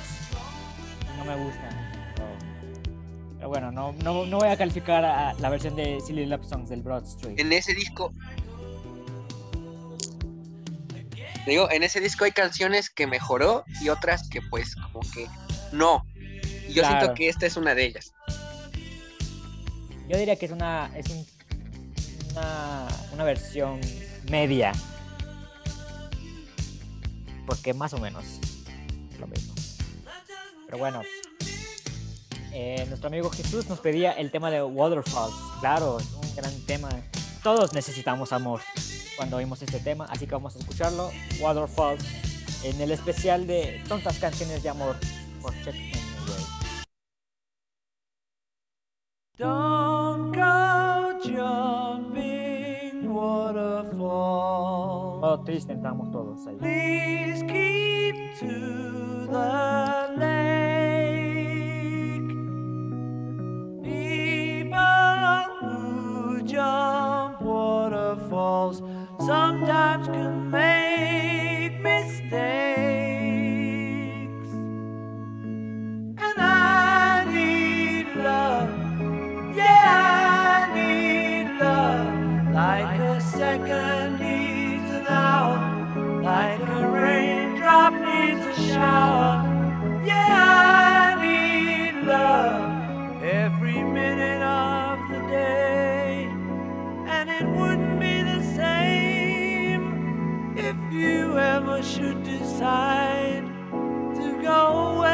No me gusta. Pero, bueno, no, no, no voy a calificar a la versión de Silly Love Songs del Broad Street. En ese disco. Digo, en ese disco hay canciones que mejoró y otras que pues como que no. Y yo Claro. siento que esta es una de ellas. Yo diría que es una es un- una, una versión media. Porque más o menos lo mismo. Pero bueno. eh, nuestro amigo Jesús nos pedía el tema de Waterfalls. Claro, es un gran tema. Todos necesitamos amor cuando oímos este tema, así que vamos a escucharlo. Waterfalls en el especial de tontas canciones de amor por Check Anyway. Don't go jumping waterfall. Modo triste entramos todos ahí. Please keep to the lake. People who jump waterfalls sometimes can make mistakes. Love. Yeah, I need love. Like a second needs an hour. Like a raindrop needs a shower. Yeah, I need love every minute of the day. And it wouldn't be the same if you ever should decide to go away.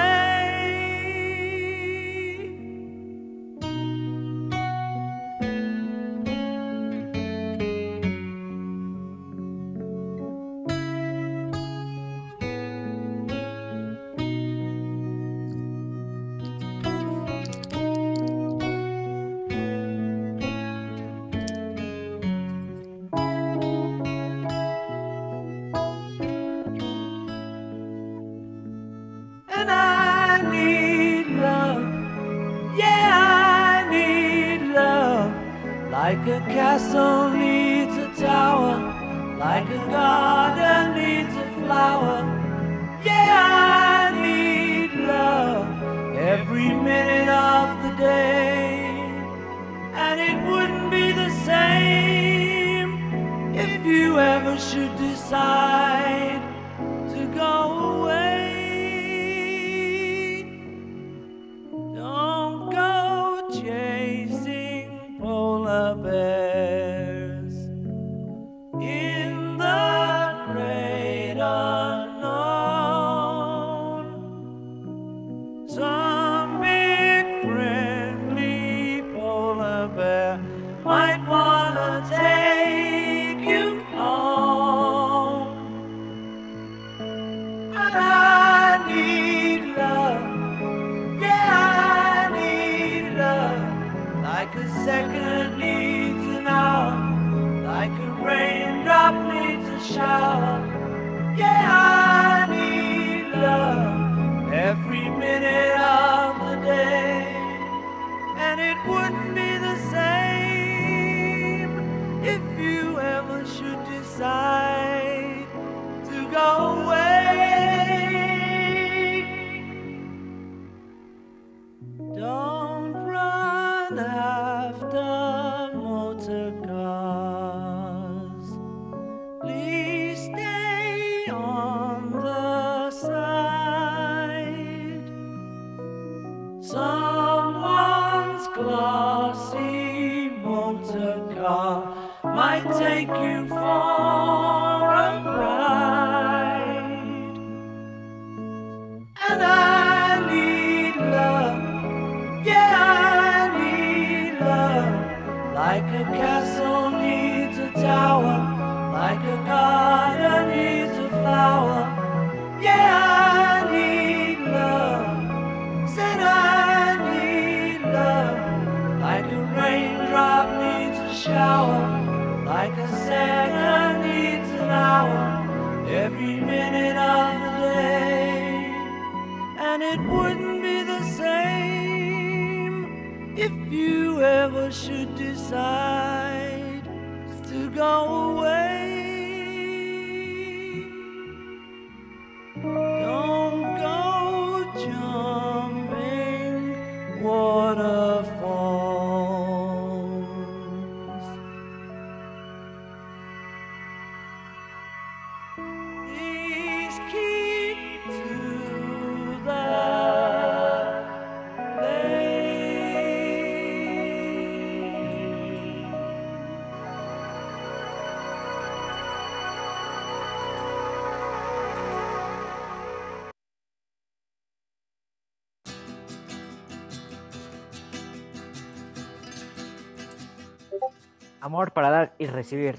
Amor para dar y recibir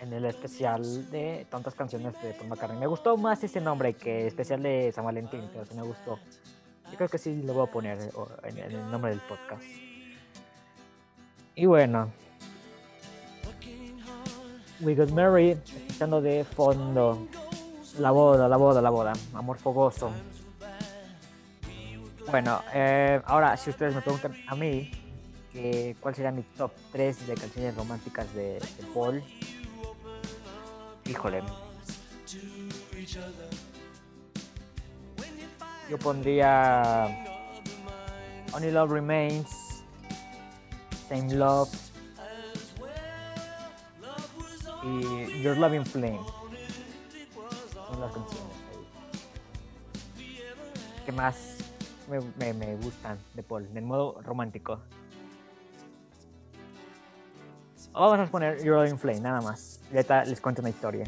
en el especial de tontas canciones de Paul McCartney. Me gustó más ese nombre que especial de San Valentín, pero sí me gustó. Yo creo que sí lo voy a poner eh, en el nombre del podcast. Y bueno, We Got Married, escuchando de fondo la boda, la boda, la boda, amor fogoso. Bueno, eh, ahora si ustedes me preguntan a mí cuál sería mi top 3 de canciones románticas de, Paul, híjole. Yo pondría Only Love Remains, Same Love y Your Loving Flame. Son las canciones ahí que más me gustan de Paul, del modo romántico. Vamos a poner Your Loving Flame, nada más. Y ahorita les cuento una historia.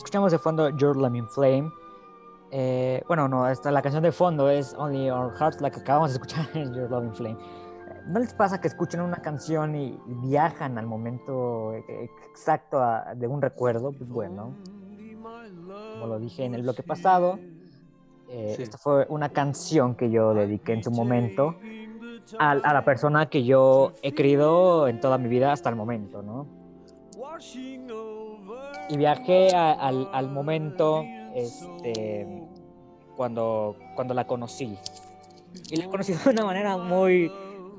Escuchamos de fondo Your Loving Flame Eh, bueno, no, esta, la canción de fondo es Only Our Hearts, la que acabamos de escuchar en Your Loving Flame. ¿No les pasa que escuchan una canción y, viajan al momento exacto a- de un recuerdo? Pues bueno, como lo dije en el bloque pasado, eh, Sí. esta fue una canción que yo dediqué en su momento a, a la persona que yo he querido en toda mi vida hasta el momento, ¿no? Y viajé al, al momento este, cuando, cuando la conocí. Y la conocí de una manera muy,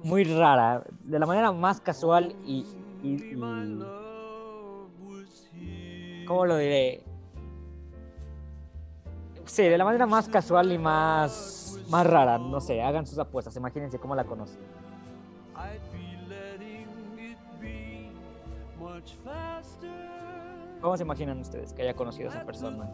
muy rara, de la manera más casual y, y- ¿Cómo lo diré? Sí, de la manera más casual y más, más rara, no sé, hagan sus apuestas, imagínense cómo la conocí. ¿Cómo se imaginan ustedes que haya conocido a esa persona?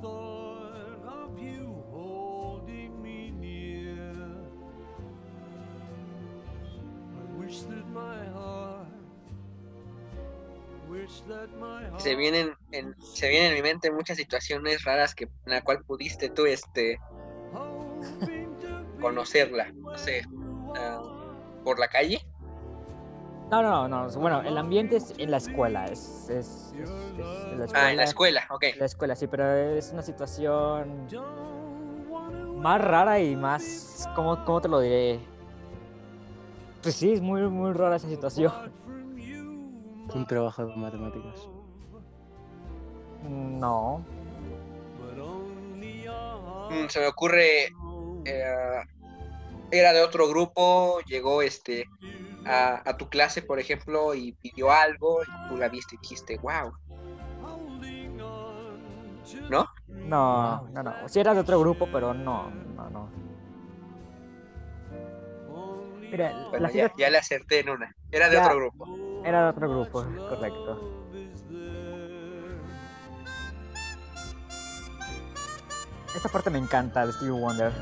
Se vienen en, se vienen en mi mente muchas situaciones raras que en la cual pudiste tú este conocerla, no sé, ah, por la calle. No, no, no, no, bueno, el ambiente es en la escuela, es, es- es- es en la Ah, en la escuela, ok. En la escuela, sí, pero es una situación más rara y más, ¿cómo, cómo te lo diré? Pues sí, es muy, muy rara esa situación. Un trabajo de matemáticas. No, Mm, se me ocurre eh, era de otro grupo, llegó este a, a tu clase, por ejemplo, y pidió algo, y tú la viste y dijiste, wow. ¿No? no, no, no. Sí era de otro grupo, pero no, no, no. Mira, Bueno, ya, le acerté en una. Era de Ya. otro grupo. era de otro grupo, correcto. Esta parte me encanta de Stevie Wonder.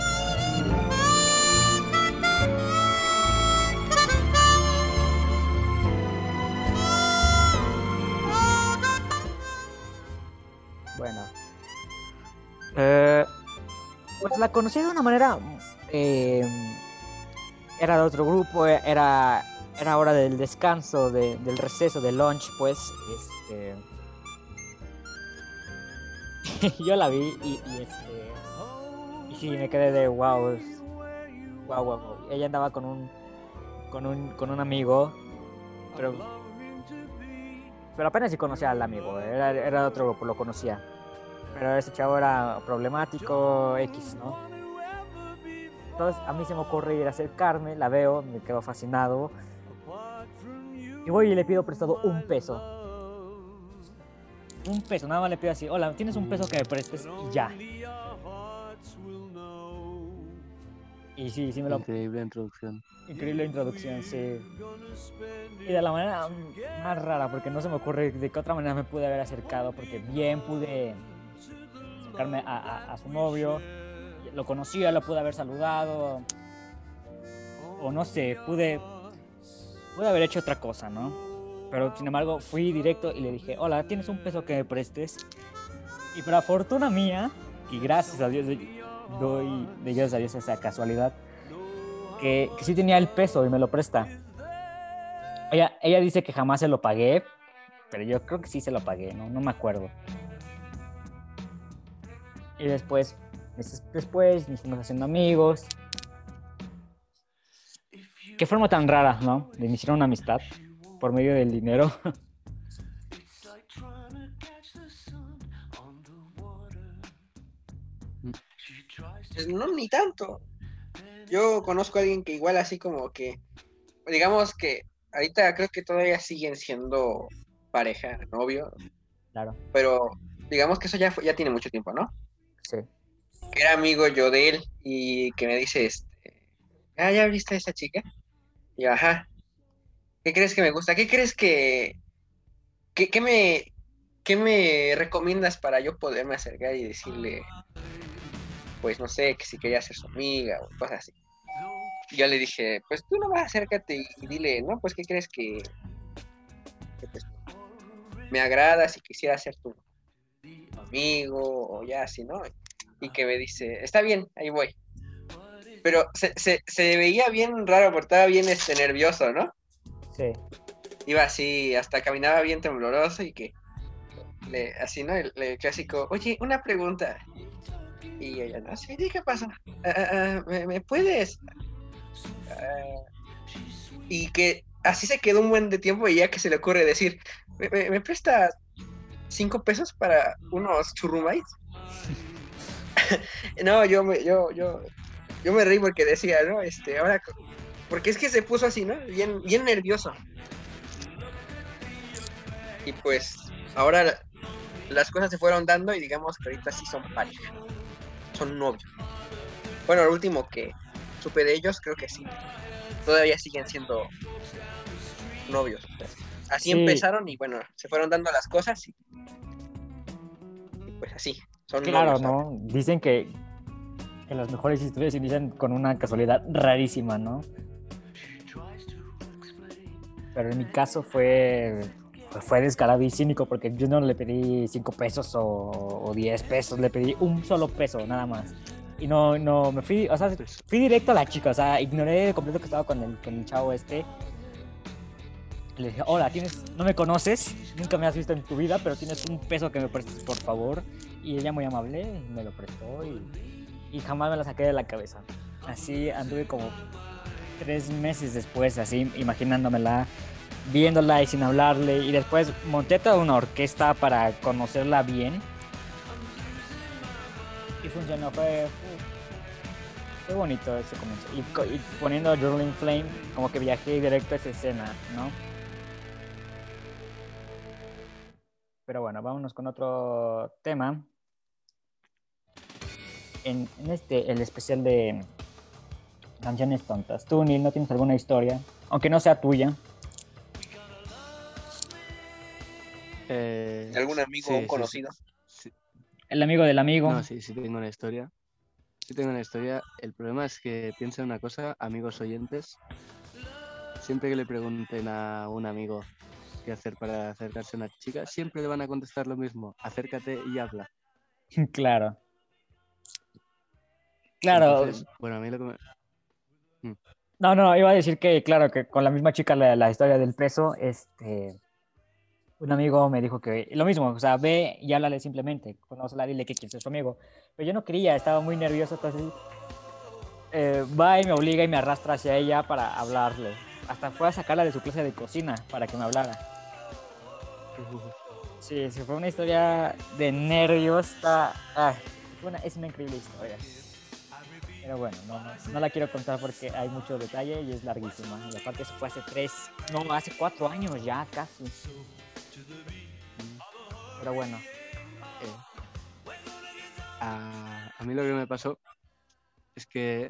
Eh, pues la conocí de una manera. eh, era de otro grupo, era, era hora del descanso, de- del receso, del lunch, pues. Este. Yo la vi y, este. Y sí, me quedé de wow. Wow, wow. Ella andaba con un. Con un, con un amigo. Pero. Pero apenas si conocía al amigo. Era, era de otro grupo, lo conocía. Pero ese chavo era problemático, X, ¿no? Entonces a mí se me ocurre ir a acercarme, la veo, me quedo fascinado. Y voy y le pido prestado un peso. Un peso, nada más le pido así, hola, ¿tienes un peso que me prestes? Y ya. Y sí, sí me lo... Increíble introducción. Increíble introducción, sí. Y de la manera más rara, porque no se me ocurre de qué otra manera me pude haber acercado, porque bien pude acercarme a, a- a su novio, lo conocía, lo pude haber saludado, o no sé, pude, pude haber hecho otra cosa, ¿no? Pero sin embargo fui directo y le dije, hola, ¿tienes un peso que me prestes? Y para fortuna mía, y gracias a Dios, doy, de gracias a Dios esa casualidad, que, que sí tenía el peso y me lo presta. Ella, ella dice que jamás se lo pagué, pero yo creo que sí se lo pagué, no, no me acuerdo. Y después, meses después, nos fuimos haciendo amigos. Qué forma tan rara, ¿no? De iniciar una amistad por medio del dinero. Pues no, ni tanto. Yo conozco a alguien que igual así como que, digamos que ahorita creo que todavía siguen siendo pareja, novio, Claro, pero digamos que eso ya, fue- ya tiene mucho tiempo, ¿no? Que era amigo yo de él y que me dice, este, ah, ¿ya viste a esa chica? Y yo, ajá, ¿qué crees que me gusta? ¿Qué crees que, que, me, qué me recomiendas para yo poderme acercar y decirle, pues no sé, que si quería ser su amiga o cosas así? Y yo le dije, pues tú nomás acércate y, y dile, no, pues ¿qué crees que, que, pues, me agrada si quisiera ser tu amigo o ya así, ¿no? y que me dice, está bien, ahí voy. Pero se, se, se veía bien raro porque estaba bien este, nervioso, ¿no? Sí. Iba así, hasta caminaba bien tembloroso y que, le, así, ¿no? El, el clásico, oye, una pregunta. Y ella, no, sí, ¿qué pasa? Ah, ah, ah, ¿me, me puedes? Y que así se quedó un buen de tiempo y ya que se le ocurre decir, ¿me, me, me presta cinco pesos para unos churrumais? no, yo me, yo, yo, yo me reí porque decía, ¿no? Este, ahora, porque es que se puso así, ¿no? Bien, bien nervioso. Y pues, ahora la- las cosas se fueron dando y digamos que ahorita sí son pareja. Son novios. Bueno, lo último que supe de ellos, creo que sí. Todavía siguen siendo novios. Así Sí. empezaron y bueno, se fueron dando las cosas y, y pues así. Son Claro. ¿no? Dicen que, que las mejores historias inician con una casualidad rarísima, ¿no? Pero en mi caso fue, fue descarado y cínico porque yo no le pedí 5 pesos o, o 10 pesos, le pedí un solo peso nada más. Y no, no, me fui, o sea, fui directo a la chica, o sea, ignoré de completo que estaba con el, con el chavo este. Le dije, hola, tienes, no me conoces, nunca me has visto en tu vida, pero tienes un peso que me prestes, por favor. Y ella muy amable me lo prestó y, y jamás me la saqué de la cabeza. Así anduve como tres meses después, así imaginándomela, viéndola y sin hablarle. Y después monté toda una orquesta para conocerla bien. Y funcionó, fue, fue, bonito ese comienzo. Y, y poniendo Rolling Flame, como que viajé directo a esa escena, ¿no? Pero bueno, vámonos con otro tema. En, en este, el especial de canciones tontas. Tú, Neil, ¿no tienes alguna historia? Aunque no sea tuya. Eh, ¿Algún amigo sí, o sí, conocido? Sí. El amigo del amigo. No, sí, sí tengo una historia. Sí tengo una historia. El problema es que piensa una cosa, amigos oyentes. Siempre que le pregunten a un amigo qué hacer para acercarse a una chica, siempre le van a contestar lo mismo. Acércate y habla. claro. Claro. Entonces, bueno, a mí lo que me... No, no, iba a decir que, claro, que con la misma chica, la, la historia del peso, este, un amigo me dijo que lo mismo, o sea, ve y háblale simplemente, conócela, dile que quieres ser su amigo. Pero yo no quería, estaba muy nervioso, entonces eh, va y me obliga y me arrastra hacia ella para hablarle. Hasta fue a sacarla de su clase de cocina para que me hablara. Sí, sí, fue una historia de nervios, está, ah, es una increíble historia. Pero bueno, no, la quiero contar porque hay mucho detalle y es larguísima. Y aparte eso fue hace tres, no, hace cuatro años ya casi. Pero bueno, Eh, a, a mí lo que me pasó es que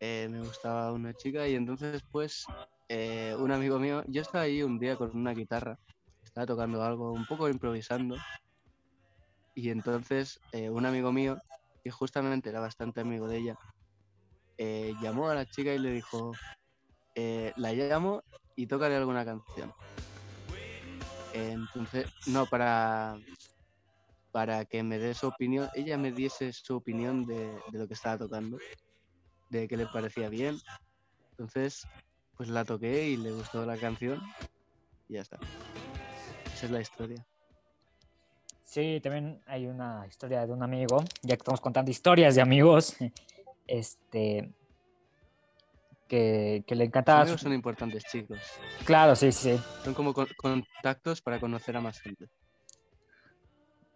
eh, me gustaba una chica y entonces pues eh, un amigo mío, yo estaba ahí un día con una guitarra, estaba tocando algo, un poco improvisando y entonces eh, un amigo mío, que justamente era bastante amigo de ella, eh, llamó a la chica y le dijo, eh, la llamo y tócale alguna canción. Entonces, no, para, para que me dé su opinión, ella me diese su opinión de, de lo que estaba tocando, de que le parecía bien. Entonces, pues la toqué y le gustó la canción y ya está. Esa es la historia. sí, también hay una historia de un amigo, ya que estamos contando historias de amigos, este, que, que le Los encantaba. amigos su- son importantes, chicos. Claro, sí, sí, sí. Son como con- contactos para conocer a más gente.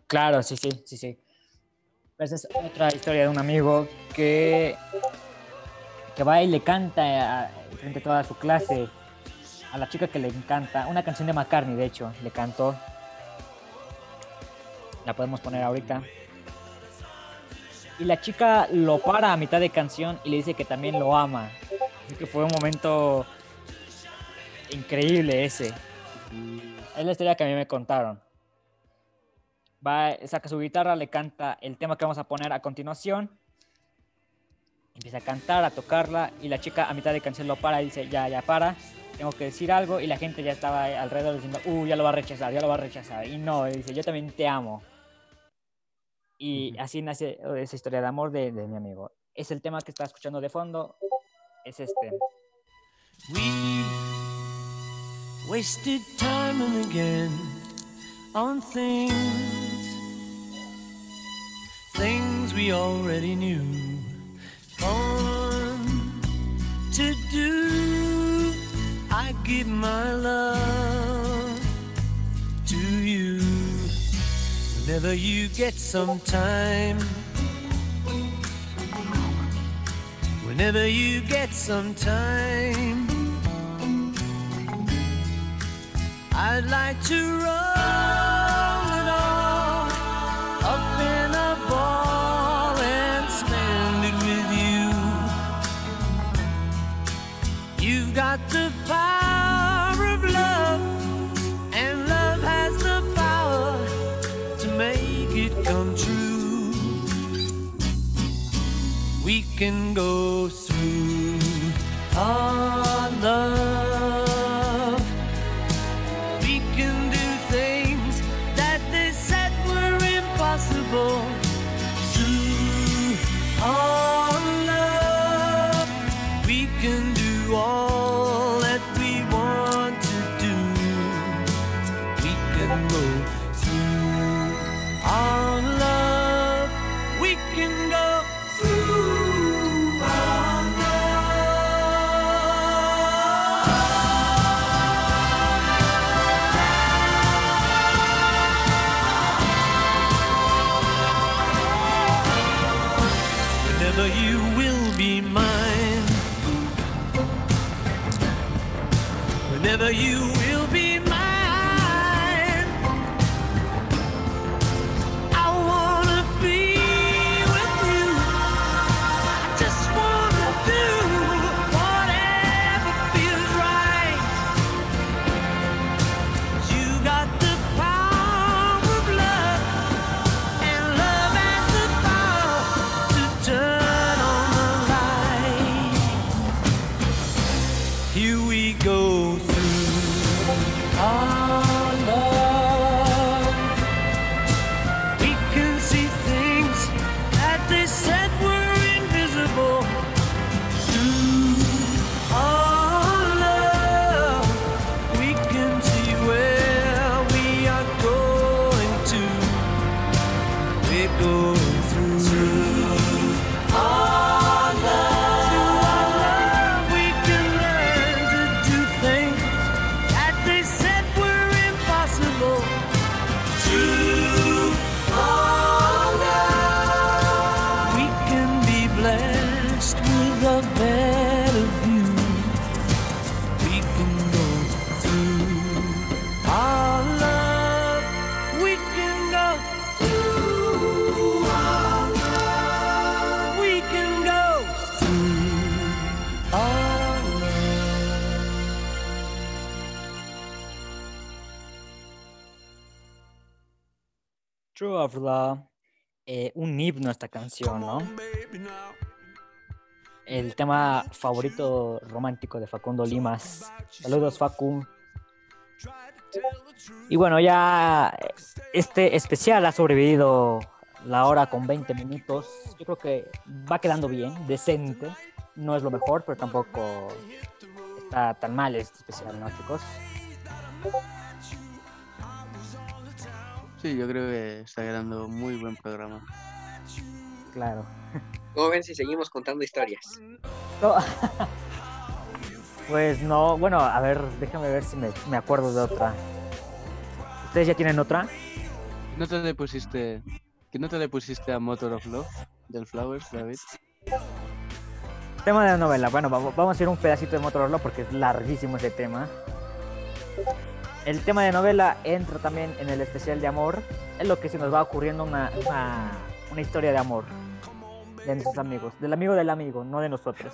Claro, sí, sí, sí, sí. Esa es otra historia de un amigo que, que va y le canta a- frente a toda su clase a la chica que le encanta, una canción de McCartney, de hecho, le cantó. La podemos poner ahorita. Y la chica lo para a mitad de canción y le dice que también lo ama. Así que fue un momento increíble ese. Es la historia que a mí me contaron. Va, saca su guitarra, le canta el tema que vamos a poner a continuación. Empieza a cantar, a tocarla y la chica a mitad de canción lo para y dice, ya, ya para, tengo que decir algo y la gente ya estaba alrededor diciendo, uh, ya lo va a rechazar, ya lo va a rechazar. Y no, y dice, yo también te amo. Y así nace eh, esa historia de amor de, de mi amigo. Es el tema que está escuchando de fondo. Es este. We wasted time and again on things, things we already knew. Fun to do. Give my love to you whenever you get some time. Whenever you get some time, I'd like to roll it all up in a ball and spend it with you. You've got the Eh, un himno esta canción, ¿no? El tema favorito romántico de Facundo Limas. Saludos, Facu. Y bueno, ya eh, este especial ha sobrevivido la hora con 20 minutos. Yo creo que va quedando bien, decente. No es lo mejor, pero tampoco está tan mal este especial, ¿no, chicos? Sí, yo creo que está quedando muy buen programa. Claro. ¿Cómo ven si seguimos contando historias? No. Pues no, bueno, a ver, déjame ver si me, me acuerdo de otra. ¿Ustedes ya tienen otra? ¿No te le pusiste, que no te le pusiste a Motor of Love del Flowers, David? Tema de la novela. Bueno, vamos, vamos a ir un pedacito de Motorola porque es larguísimo ese tema. El tema de novela entra también en el especial de amor. Es lo que se nos va ocurriendo una, una, una historia de amor de nuestros amigos. Del amigo del amigo, no de nosotros.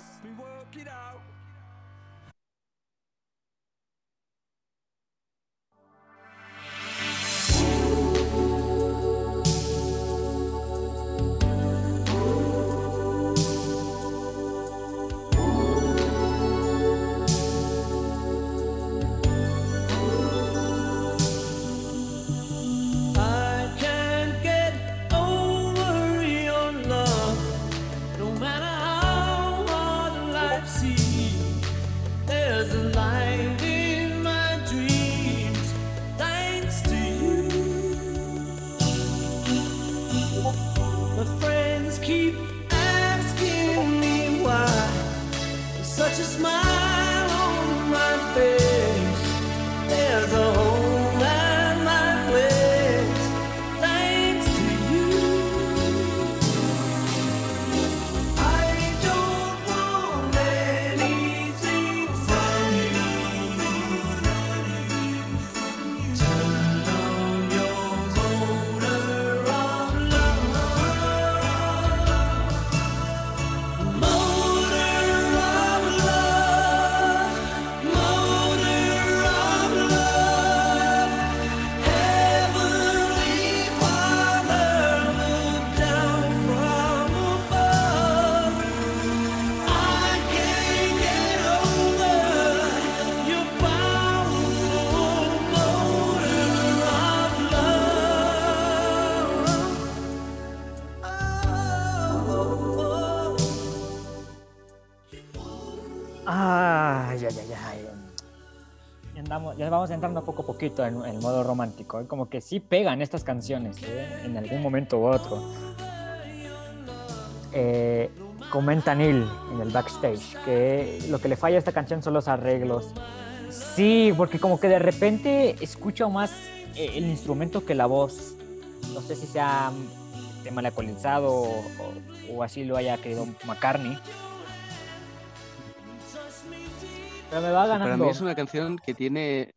Ya, vamos entrando poco a poquito en el modo romántico. ¿eh? Como que sí pegan estas canciones ¿eh? en algún momento u otro. Eh, comenta Neil en el backstage que lo que le falla a esta canción son los arreglos. Sí, porque como que de repente escucho más eh, el instrumento que la voz. No sé si sea mm, tema ecualizado o, o así lo haya querido McCartney. Pero me va Para mí es una canción que tiene,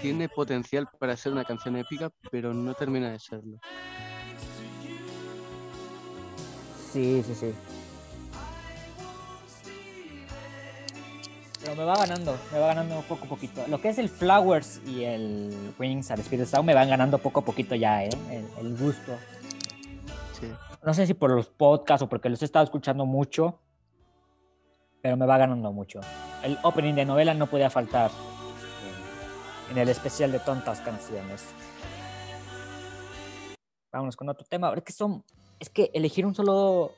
tiene potencial para ser una canción épica, pero no termina de serlo. Sí, sí, sí. Pero me va ganando, me va ganando poco a poquito. Lo que es el Flowers y el Wings al Speed Sound me van ganando poco a poquito ya, ¿eh? El, el gusto. Sí. No sé si por los podcasts o porque los he estado escuchando mucho, pero me va ganando mucho. El opening de novela no podía faltar en, el especial de tontas canciones. Vámonos con otro tema. Es que son, es que elegir un solo,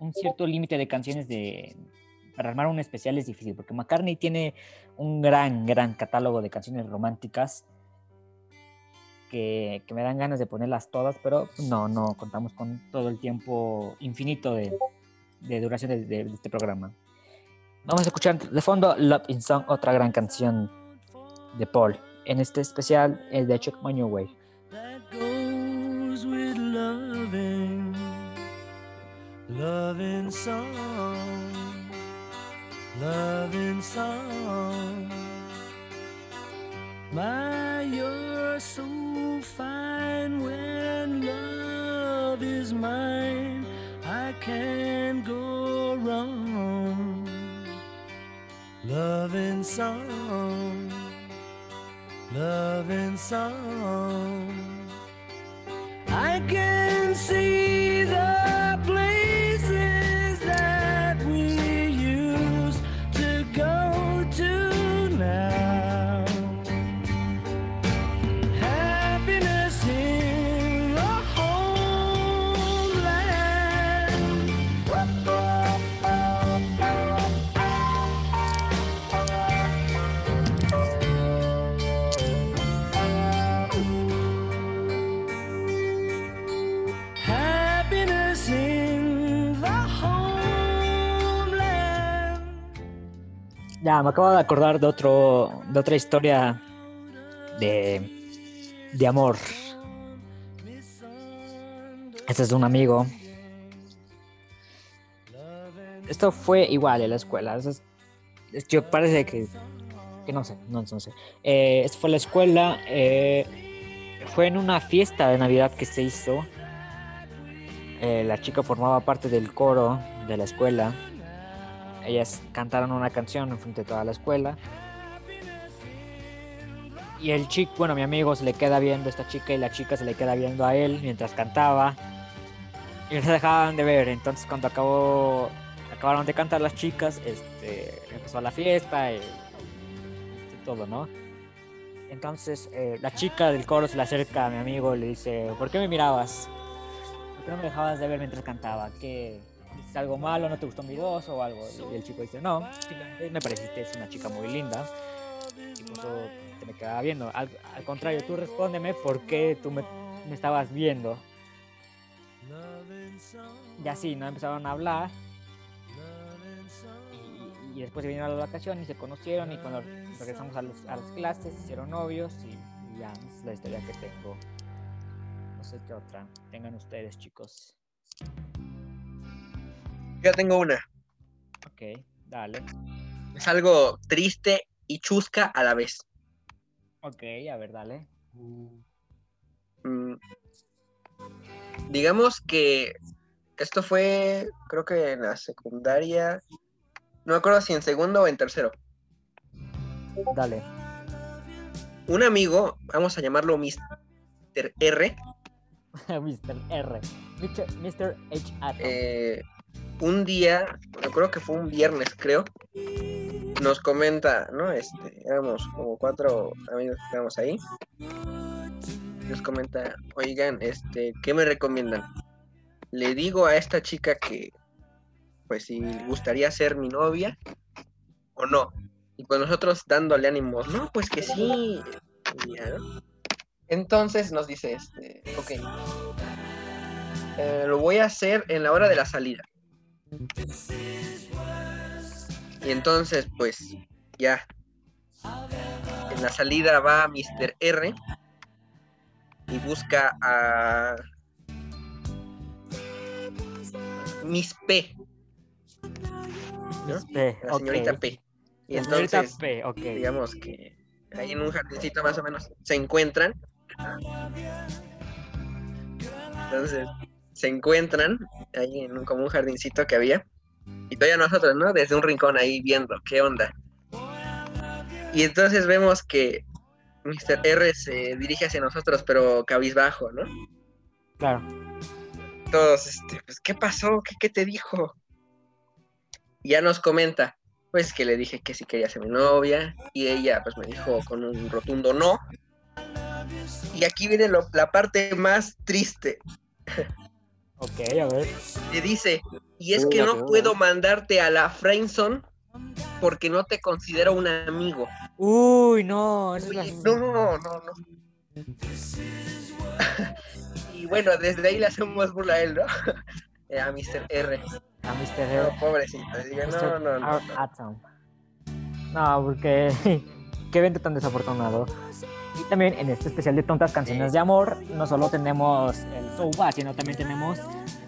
un cierto límite de canciones de para armar un especial es difícil, porque McCartney tiene un gran, gran catálogo de canciones románticas que, que me dan ganas de ponerlas todas, pero no, no contamos con todo el tiempo infinito de, duración de- de este programa. Vamos a escuchar de fondo Love in Song, otra gran canción de Paul. En este especial es de Check My New Way. that goes with loving, song, song. My, you're so fine when love is mine. I can't go wrong. Loving song loving song. I can see the Ya, me acabo de acordar de otro, de otra historia de, de amor. Este es un amigo. Esto fue igual en la escuela. yo parece que, que no sé, no, no sé. Eh, esto fue la escuela. eh, fue en una fiesta de Navidad que se hizo. Eh, la chica formaba parte del coro de la escuela. Ellas cantaron una canción en frente de toda la escuela. Y el chico, bueno, mi amigo se le queda viendo a esta chica y la chica se le queda viendo a él mientras cantaba. Y no se dejaban de ver. Entonces cuando acabó, acabaron de cantar las chicas, este, empezó la fiesta y, todo, ¿no? Entonces eh, la chica del coro se le acerca a mi amigo y le dice, ¿por qué me mirabas? ¿Por qué no me dejabas de ver mientras cantaba? ¿Qué, ¿Es algo malo? ¿No te gustó mi voz o algo? Y el chico dice, no, simplemente me pareciste una chica muy linda. Y por eso te me quedaba viendo. Al, contrario, tú respóndeme por qué tú me, me estabas viendo. Y así, ¿no? Empezaron a hablar. Y, después se vinieron a las vacaciones y se conocieron y cuando regresamos a, los- a las clases se hicieron novios y, ya, es la historia que tengo. No sé qué otra tengan ustedes, chicos. Yo tengo una. Ok, dale. Es algo triste y chusca a la vez. Ok, a ver, dale. Mm, digamos que esto fue, creo que en la secundaria, no me acuerdo si en segundo o en tercero. Dale. Un amigo, vamos a llamarlo Mr. R, Mr. R. Mr. Mr. H. Eh, un día, acuerdo que fue un viernes, creo, nos comenta, ¿no? Este, éramos como cuatro amigos que estábamos ahí. Nos comenta, oigan, este, ¿qué me recomiendan? Le digo a esta chica que, pues, si gustaría ser mi novia o no. Y pues nosotros dándole ánimos, no, pues que sí. Entonces nos dice, este, ok, eh, lo voy a hacer en la hora de la salida. Y entonces, pues, ya. En la salida va Mr. R y busca a Miss P, ¿no? P, la señorita ok. P. Y La entonces, P, digamos que ahí en un jardincito más o menos se encuentran. Entonces, se encuentran ahí en un, como un jardincito que había. Y todavía nosotros, ¿no? Desde un rincón ahí viendo qué onda. Y entonces vemos que Mr. R se dirige hacia nosotros, pero cabizbajo, ¿no? Claro. Todos, este, pues, ¿qué pasó? ¿Qué, qué te dijo? Y ya nos comenta, pues que le dije que sí quería ser mi novia, y ella pues me dijo con un rotundo no. Y aquí viene lo- la parte más triste. Ok, a ver. Le dice, y es que no puedo mandarte a la friendzone porque no te considero un amigo. Uy, no. es Oye, no, no, no. y bueno, desde ahí le hacemos burla a él, ¿no? Eh, a Mr. R. A Mr. No, R. pobrecito. Diga, no, no, no. Atom. No, porque. Qué evento tan desafortunado. Y también en este especial de tontas canciones de amor, no solo tenemos el Soba, sino también tenemos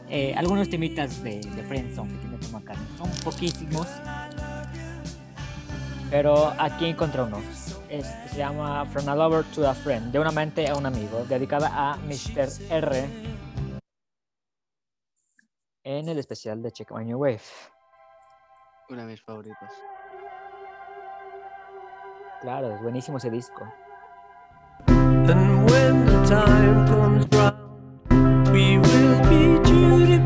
eh, algunos temitas de, de Friendzone que tiene McCartney. Son poquísimos. Pero aquí encontré uno. Se llama From a Lover to a Friend, de un amante a un amigo, dedicada a Mr. R. En el especial de Check My New Wave. Una de mis favoritas. Claro, es buenísimo ese disco. And when the time comes round, we will be duty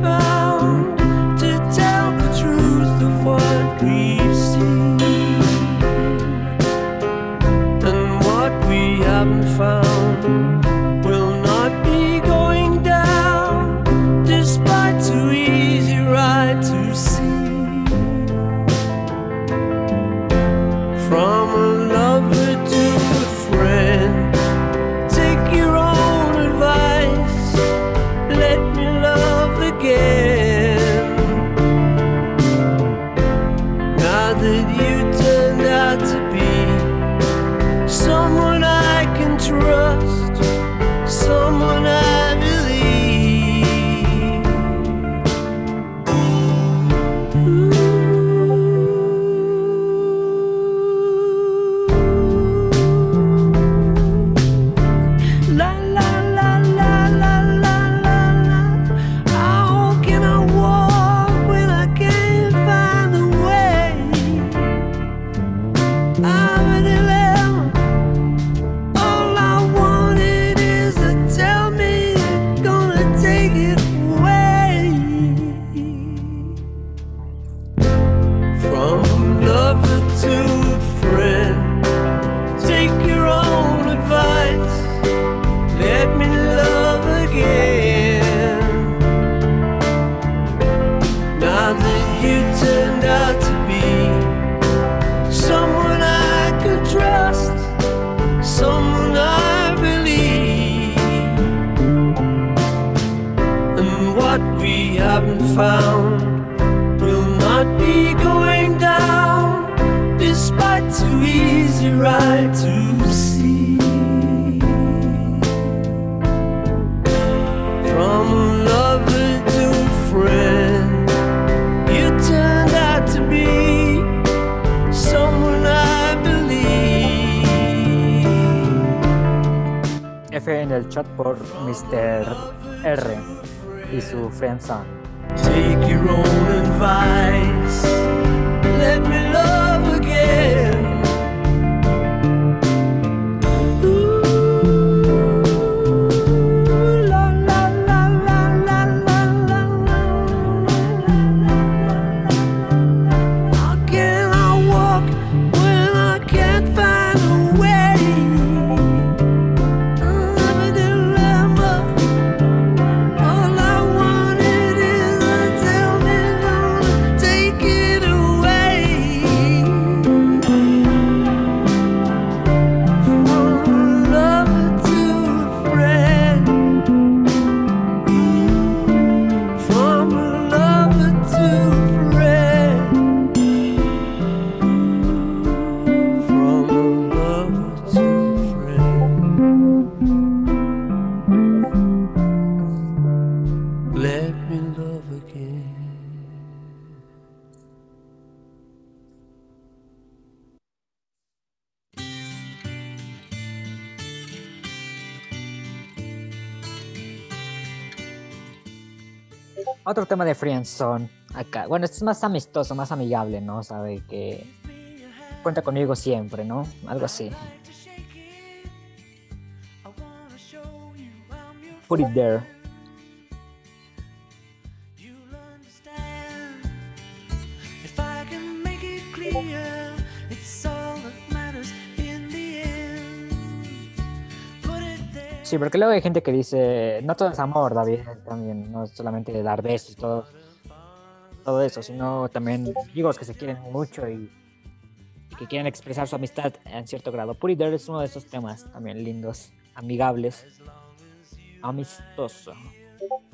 friendzone acá. Bueno, este es más amistoso, más amigable, ¿no? Sabe que cuenta conmigo siempre, ¿no? Algo así. Put it there. Sí, porque luego hay gente que dice, no todo es amor, David, también, no es solamente dar besos, todo, todo eso, sino también amigos que se quieren mucho y que quieren expresar su amistad en cierto grado. There es uno de esos temas también lindos, amigables, amistoso.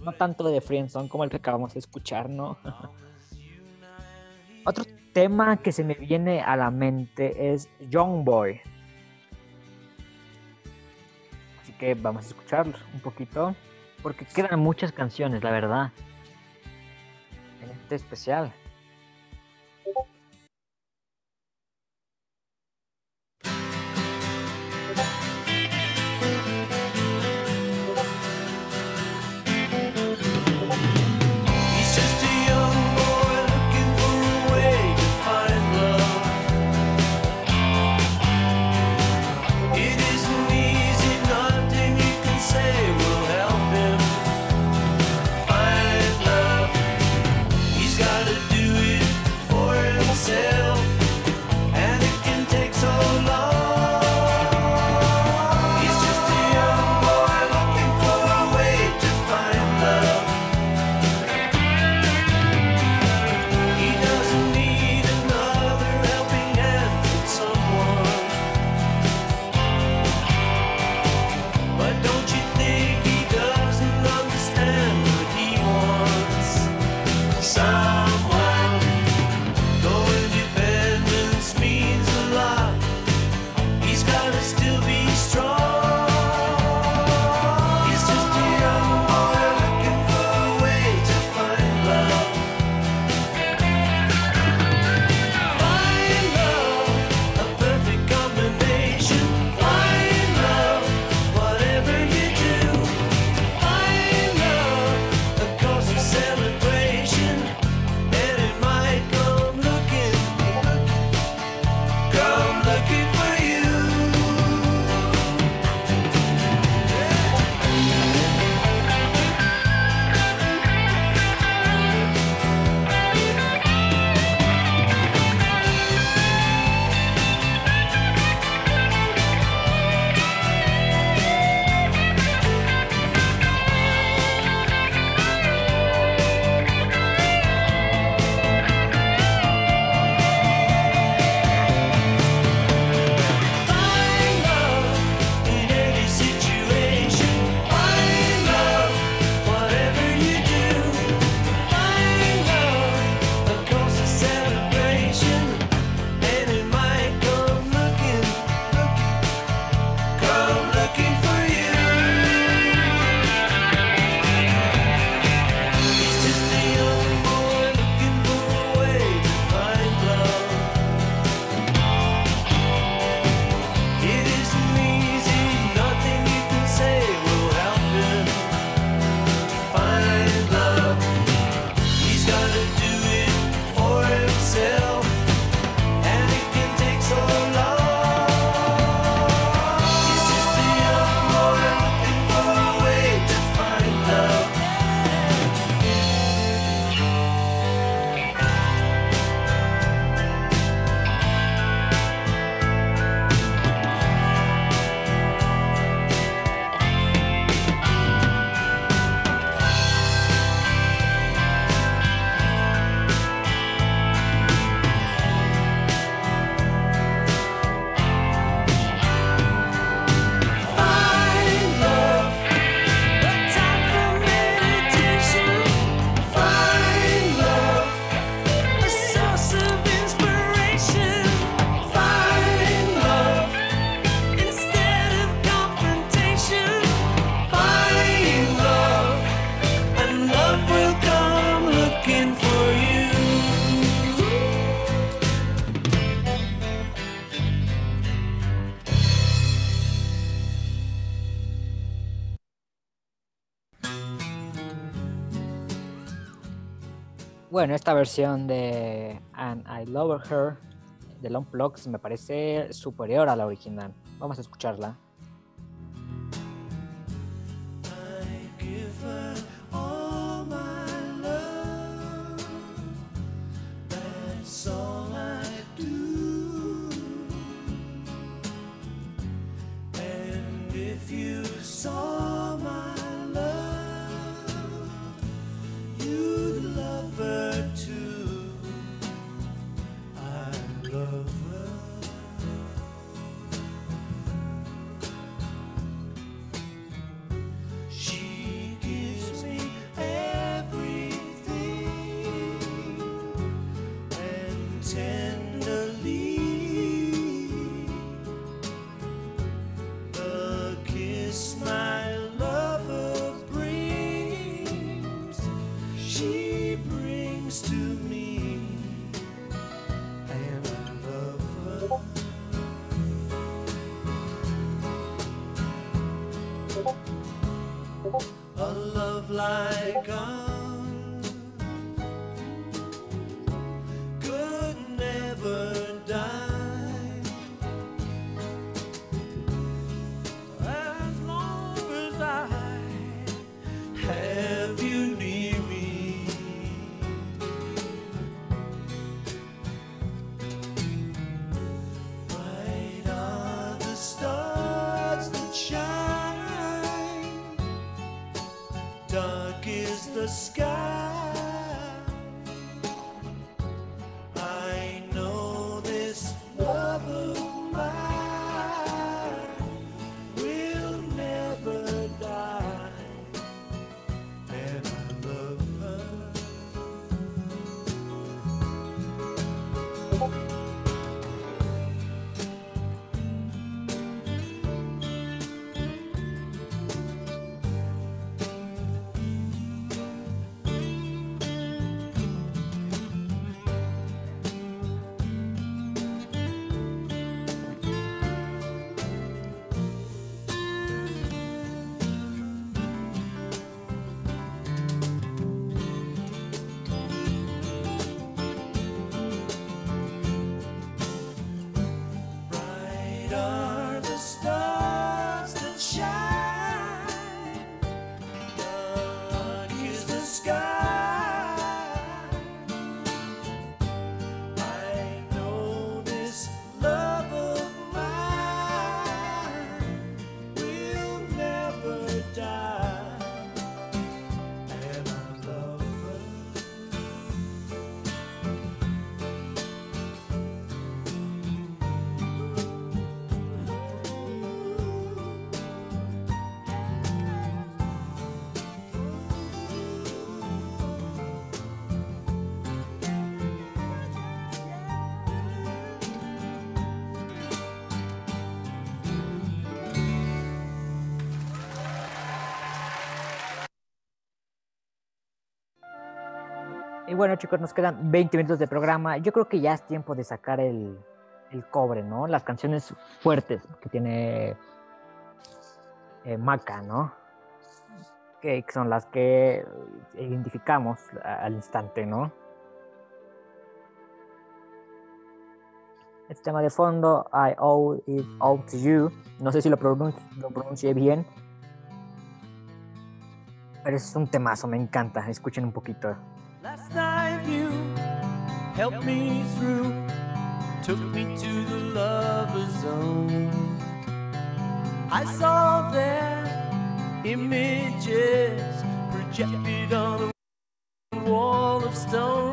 No tanto de friendzone como el que acabamos de escuchar, ¿no? Otro tema que se me viene a la mente es Young Boy. Así que vamos a escucharlo un poquito. Porque quedan muchas canciones, la verdad. Este, especial. Bueno, esta versión de And I Love Her de Long Plugs me parece superior a la original. Vamos a escucharla. Bueno, chicos, nos quedan 20 minutos de programa. Yo creo que ya es tiempo de sacar el, el cobre, ¿no? Las canciones fuertes que tiene eh, Maca, ¿no? Que son las que identificamos a- al instante, ¿no? Este tema de fondo, I owe it all to you. No sé si lo, lo pronuncié bien. Pero es un temazo, me encanta. Escuchen un poquito. Last night you helped me through, took me to the lover zone. I saw their images projected on a wall of stone.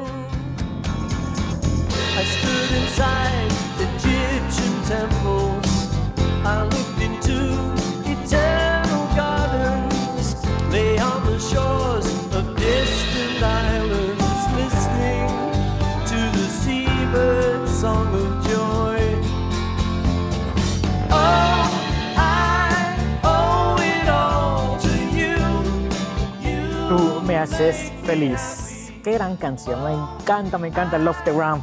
Haces feliz. Qué gran canción, me encanta, me encanta Love the Ground.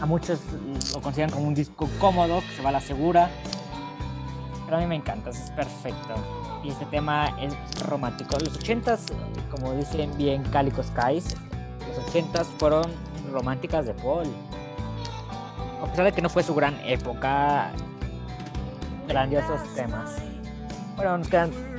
A muchos lo consideran como un disco cómodo, que se va a la segura. Pero a mí me encanta, es perfecto. Y este tema es romántico. Los ochentas, como dicen bien Calico Skies, los ochentas fueron románticas de Paul. A pesar de que no fue su gran época, grandiosos temas. Bueno, nos quedan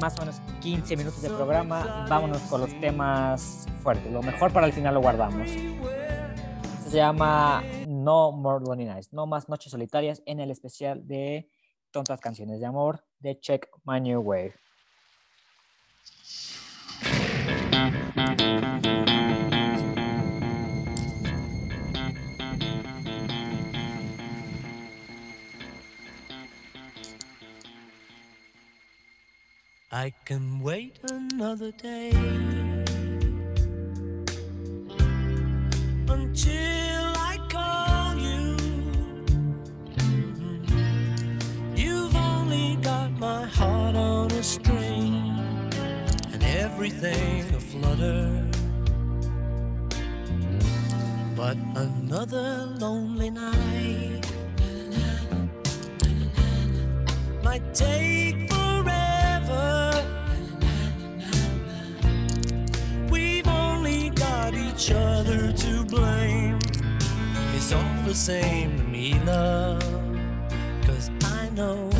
más o menos 15 minutos de programa. Vámonos con los temas fuertes. Lo mejor para el final lo guardamos. Se llama No More Lonely Nights, No Más Noches Solitarias en el especial de Tontas Canciones de Amor de Check My New Wave. I can wait another day until I call you. Mhm. You've only got my heart on a string and everything aflutter. But another lonely night might take forever. Each other to blame. It's all the same to me, love. Cause I know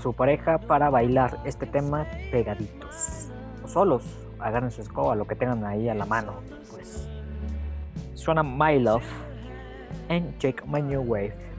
su pareja para bailar este tema pegaditos o solos. Agarren su escoba, lo que tengan ahí a la mano. Pues suena My Love and Check My New Wave.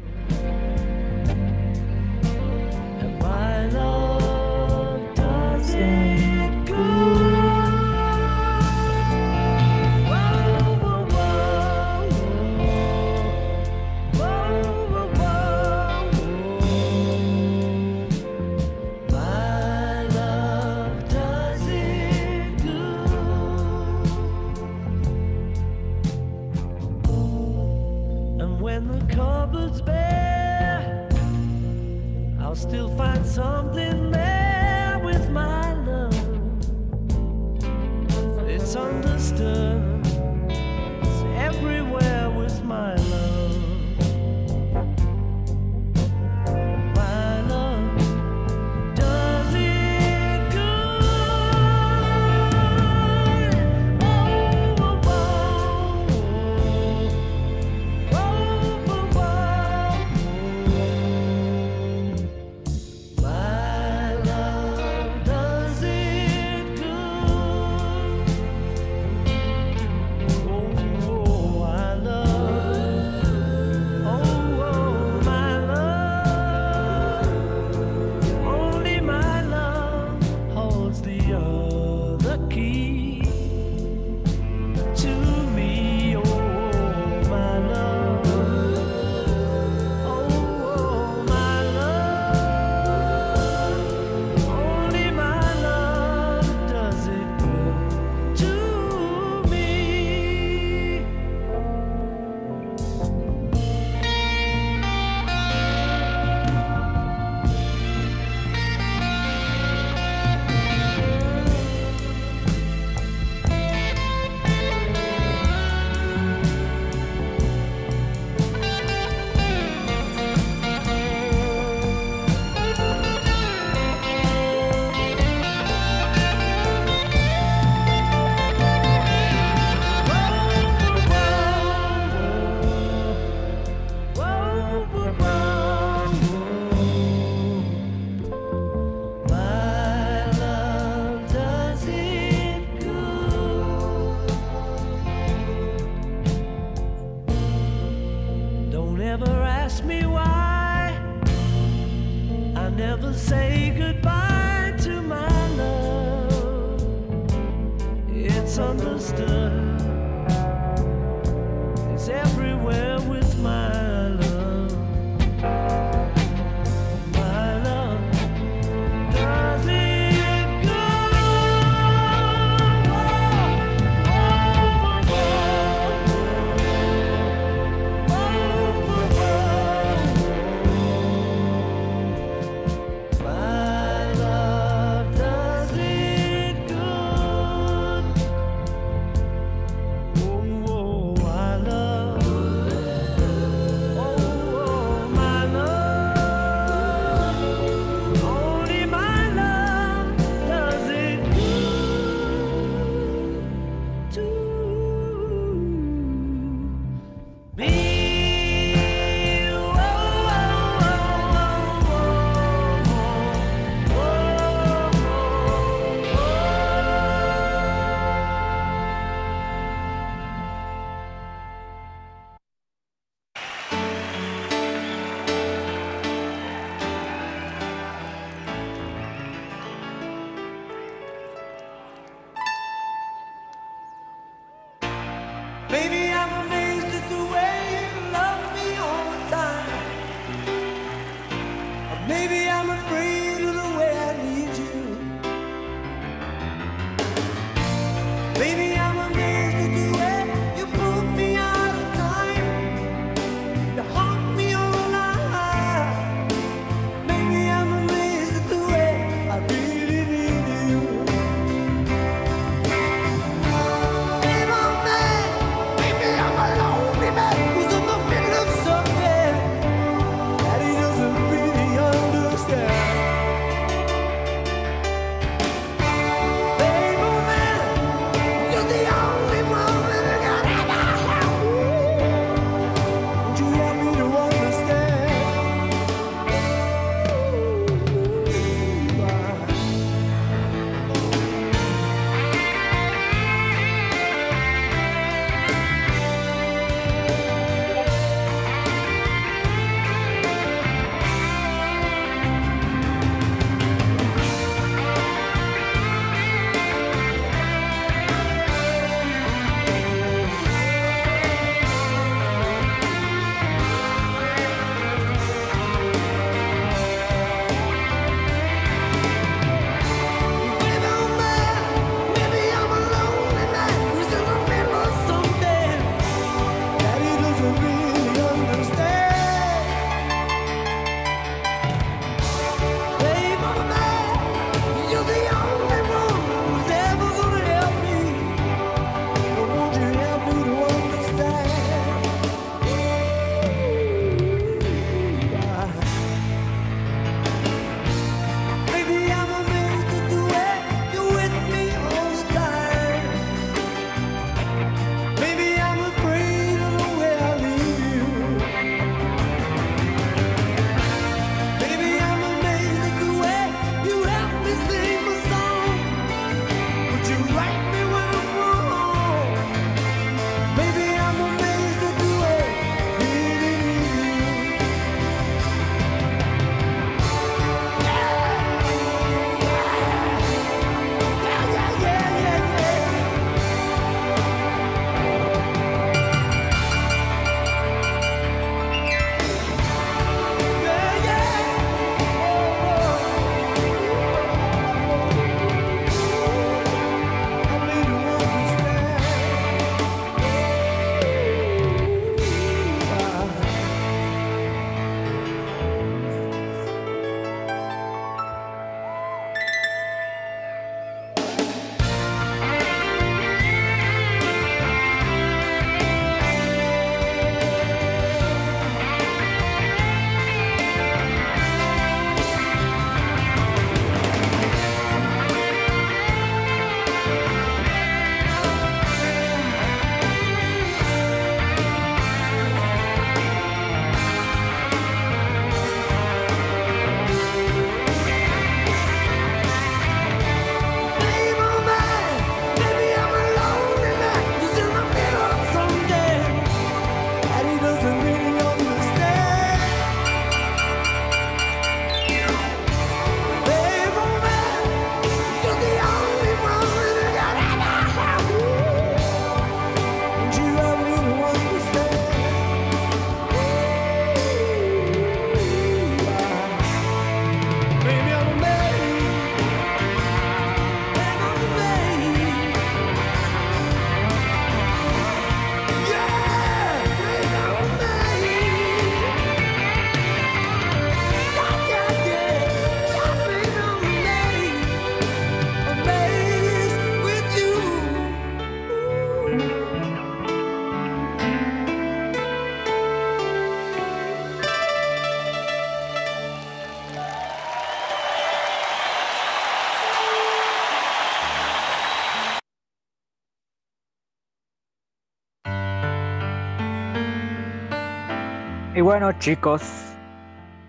Bueno, chicos,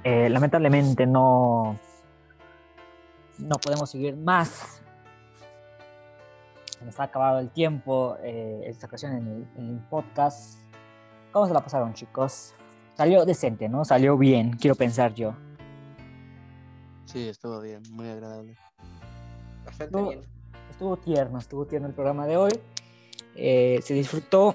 eh, lamentablemente no, no podemos seguir más. Se nos ha acabado el tiempo eh, esta ocasión en el, en el podcast. ¿Cómo se la pasaron, chicos? Salió decente, ¿no? Salió bien, quiero pensar yo. Sí, estuvo bien, muy agradable. Bastante bien. Estuvo tierno, estuvo tierno el programa de hoy. Eh, se disfrutó.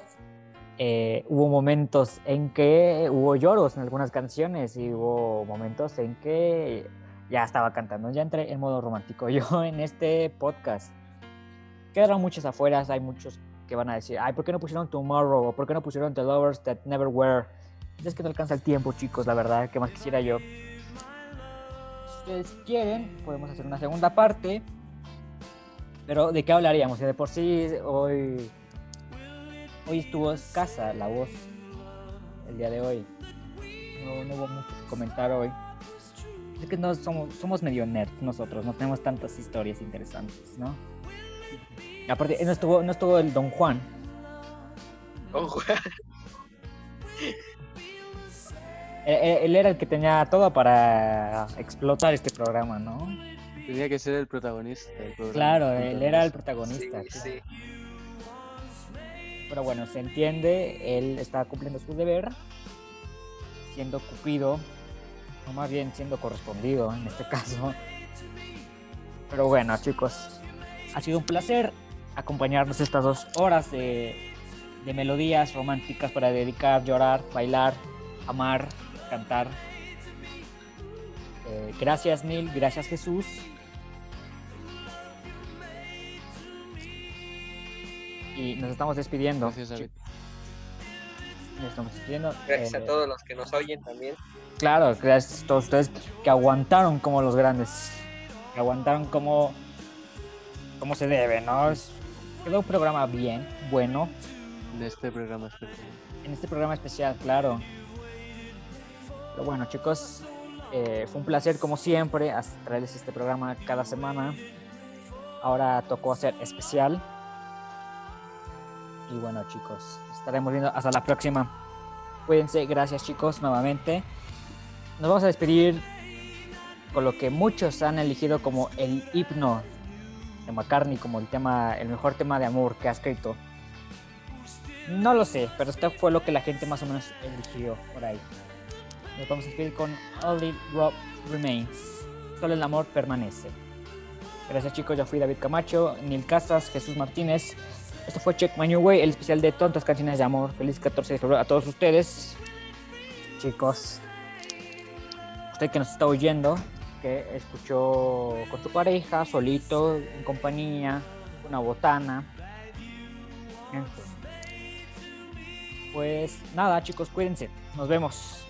Eh, hubo momentos en que hubo lloros en algunas canciones y hubo momentos en que ya estaba cantando. Ya entré en modo romántico yo en este podcast. Quedaron muchos afuera, hay muchos que van a decir, ay, ¿por qué no pusieron Tomorrow? ¿O por qué no pusieron The Lovers That Never Were? Es que no alcanza el tiempo, chicos, la verdad, que más quisiera yo. Si ustedes quieren, podemos hacer una segunda parte. Pero ¿de qué hablaríamos? De por sí hoy, hoy estuvo escasa la voz el día de hoy. No, no hubo mucho que comentar hoy. Es que no somos, somos medio nerds nosotros, no tenemos tantas historias interesantes, ¿no? Y Aparte, no estuvo, no estuvo el Don Juan. Ojo, Él, él- él era el que tenía todo para explotar este programa, ¿no? Tenía que ser el protagonista del programa. Claro, él era el sí, protagonista. sí. Pero bueno, se entiende, él está cumpliendo su deber, siendo cupido, o más bien siendo correspondido en este caso. Pero bueno, chicos, ha sido un placer acompañarnos estas dos horas de, de melodías románticas para dedicar, llorar, bailar, amar, cantar. Eh, gracias mil, gracias Jesús. Y nos estamos despidiendo. Gracias, David. Nos estamos despidiendo. Gracias a Eh, todos los que nos oyen también. Claro, gracias a todos ustedes que aguantaron como los grandes. Que aguantaron como, como se debe, ¿no? Es- quedó un programa bien, bueno. En este programa especial. En este programa especial, claro. Pero bueno, chicos, eh, fue un placer como siempre traerles este programa cada semana. Ahora tocó hacer especial. Y bueno, chicos, estaremos viendo hasta la próxima. Cuídense, gracias chicos nuevamente. Nos vamos a despedir con lo que muchos han elegido como el himno de McCartney, como el tema, el mejor tema de amor que ha escrito. No lo sé, pero esto fue lo que la gente más o menos eligió por ahí. Nos vamos a despedir con Only Rob Remains. Solo el amor permanece. Gracias chicos, yo fui David Camacho, Neil Casas, Jesús Martínez. Esto fue Check My New Way, el especial de tontas canciones de amor. Feliz 14 de febrero a todos ustedes. Chicos, usted que nos está oyendo, que escuchó con su pareja, solito, en compañía, una botana. Pues nada, chicos, cuídense. Nos vemos.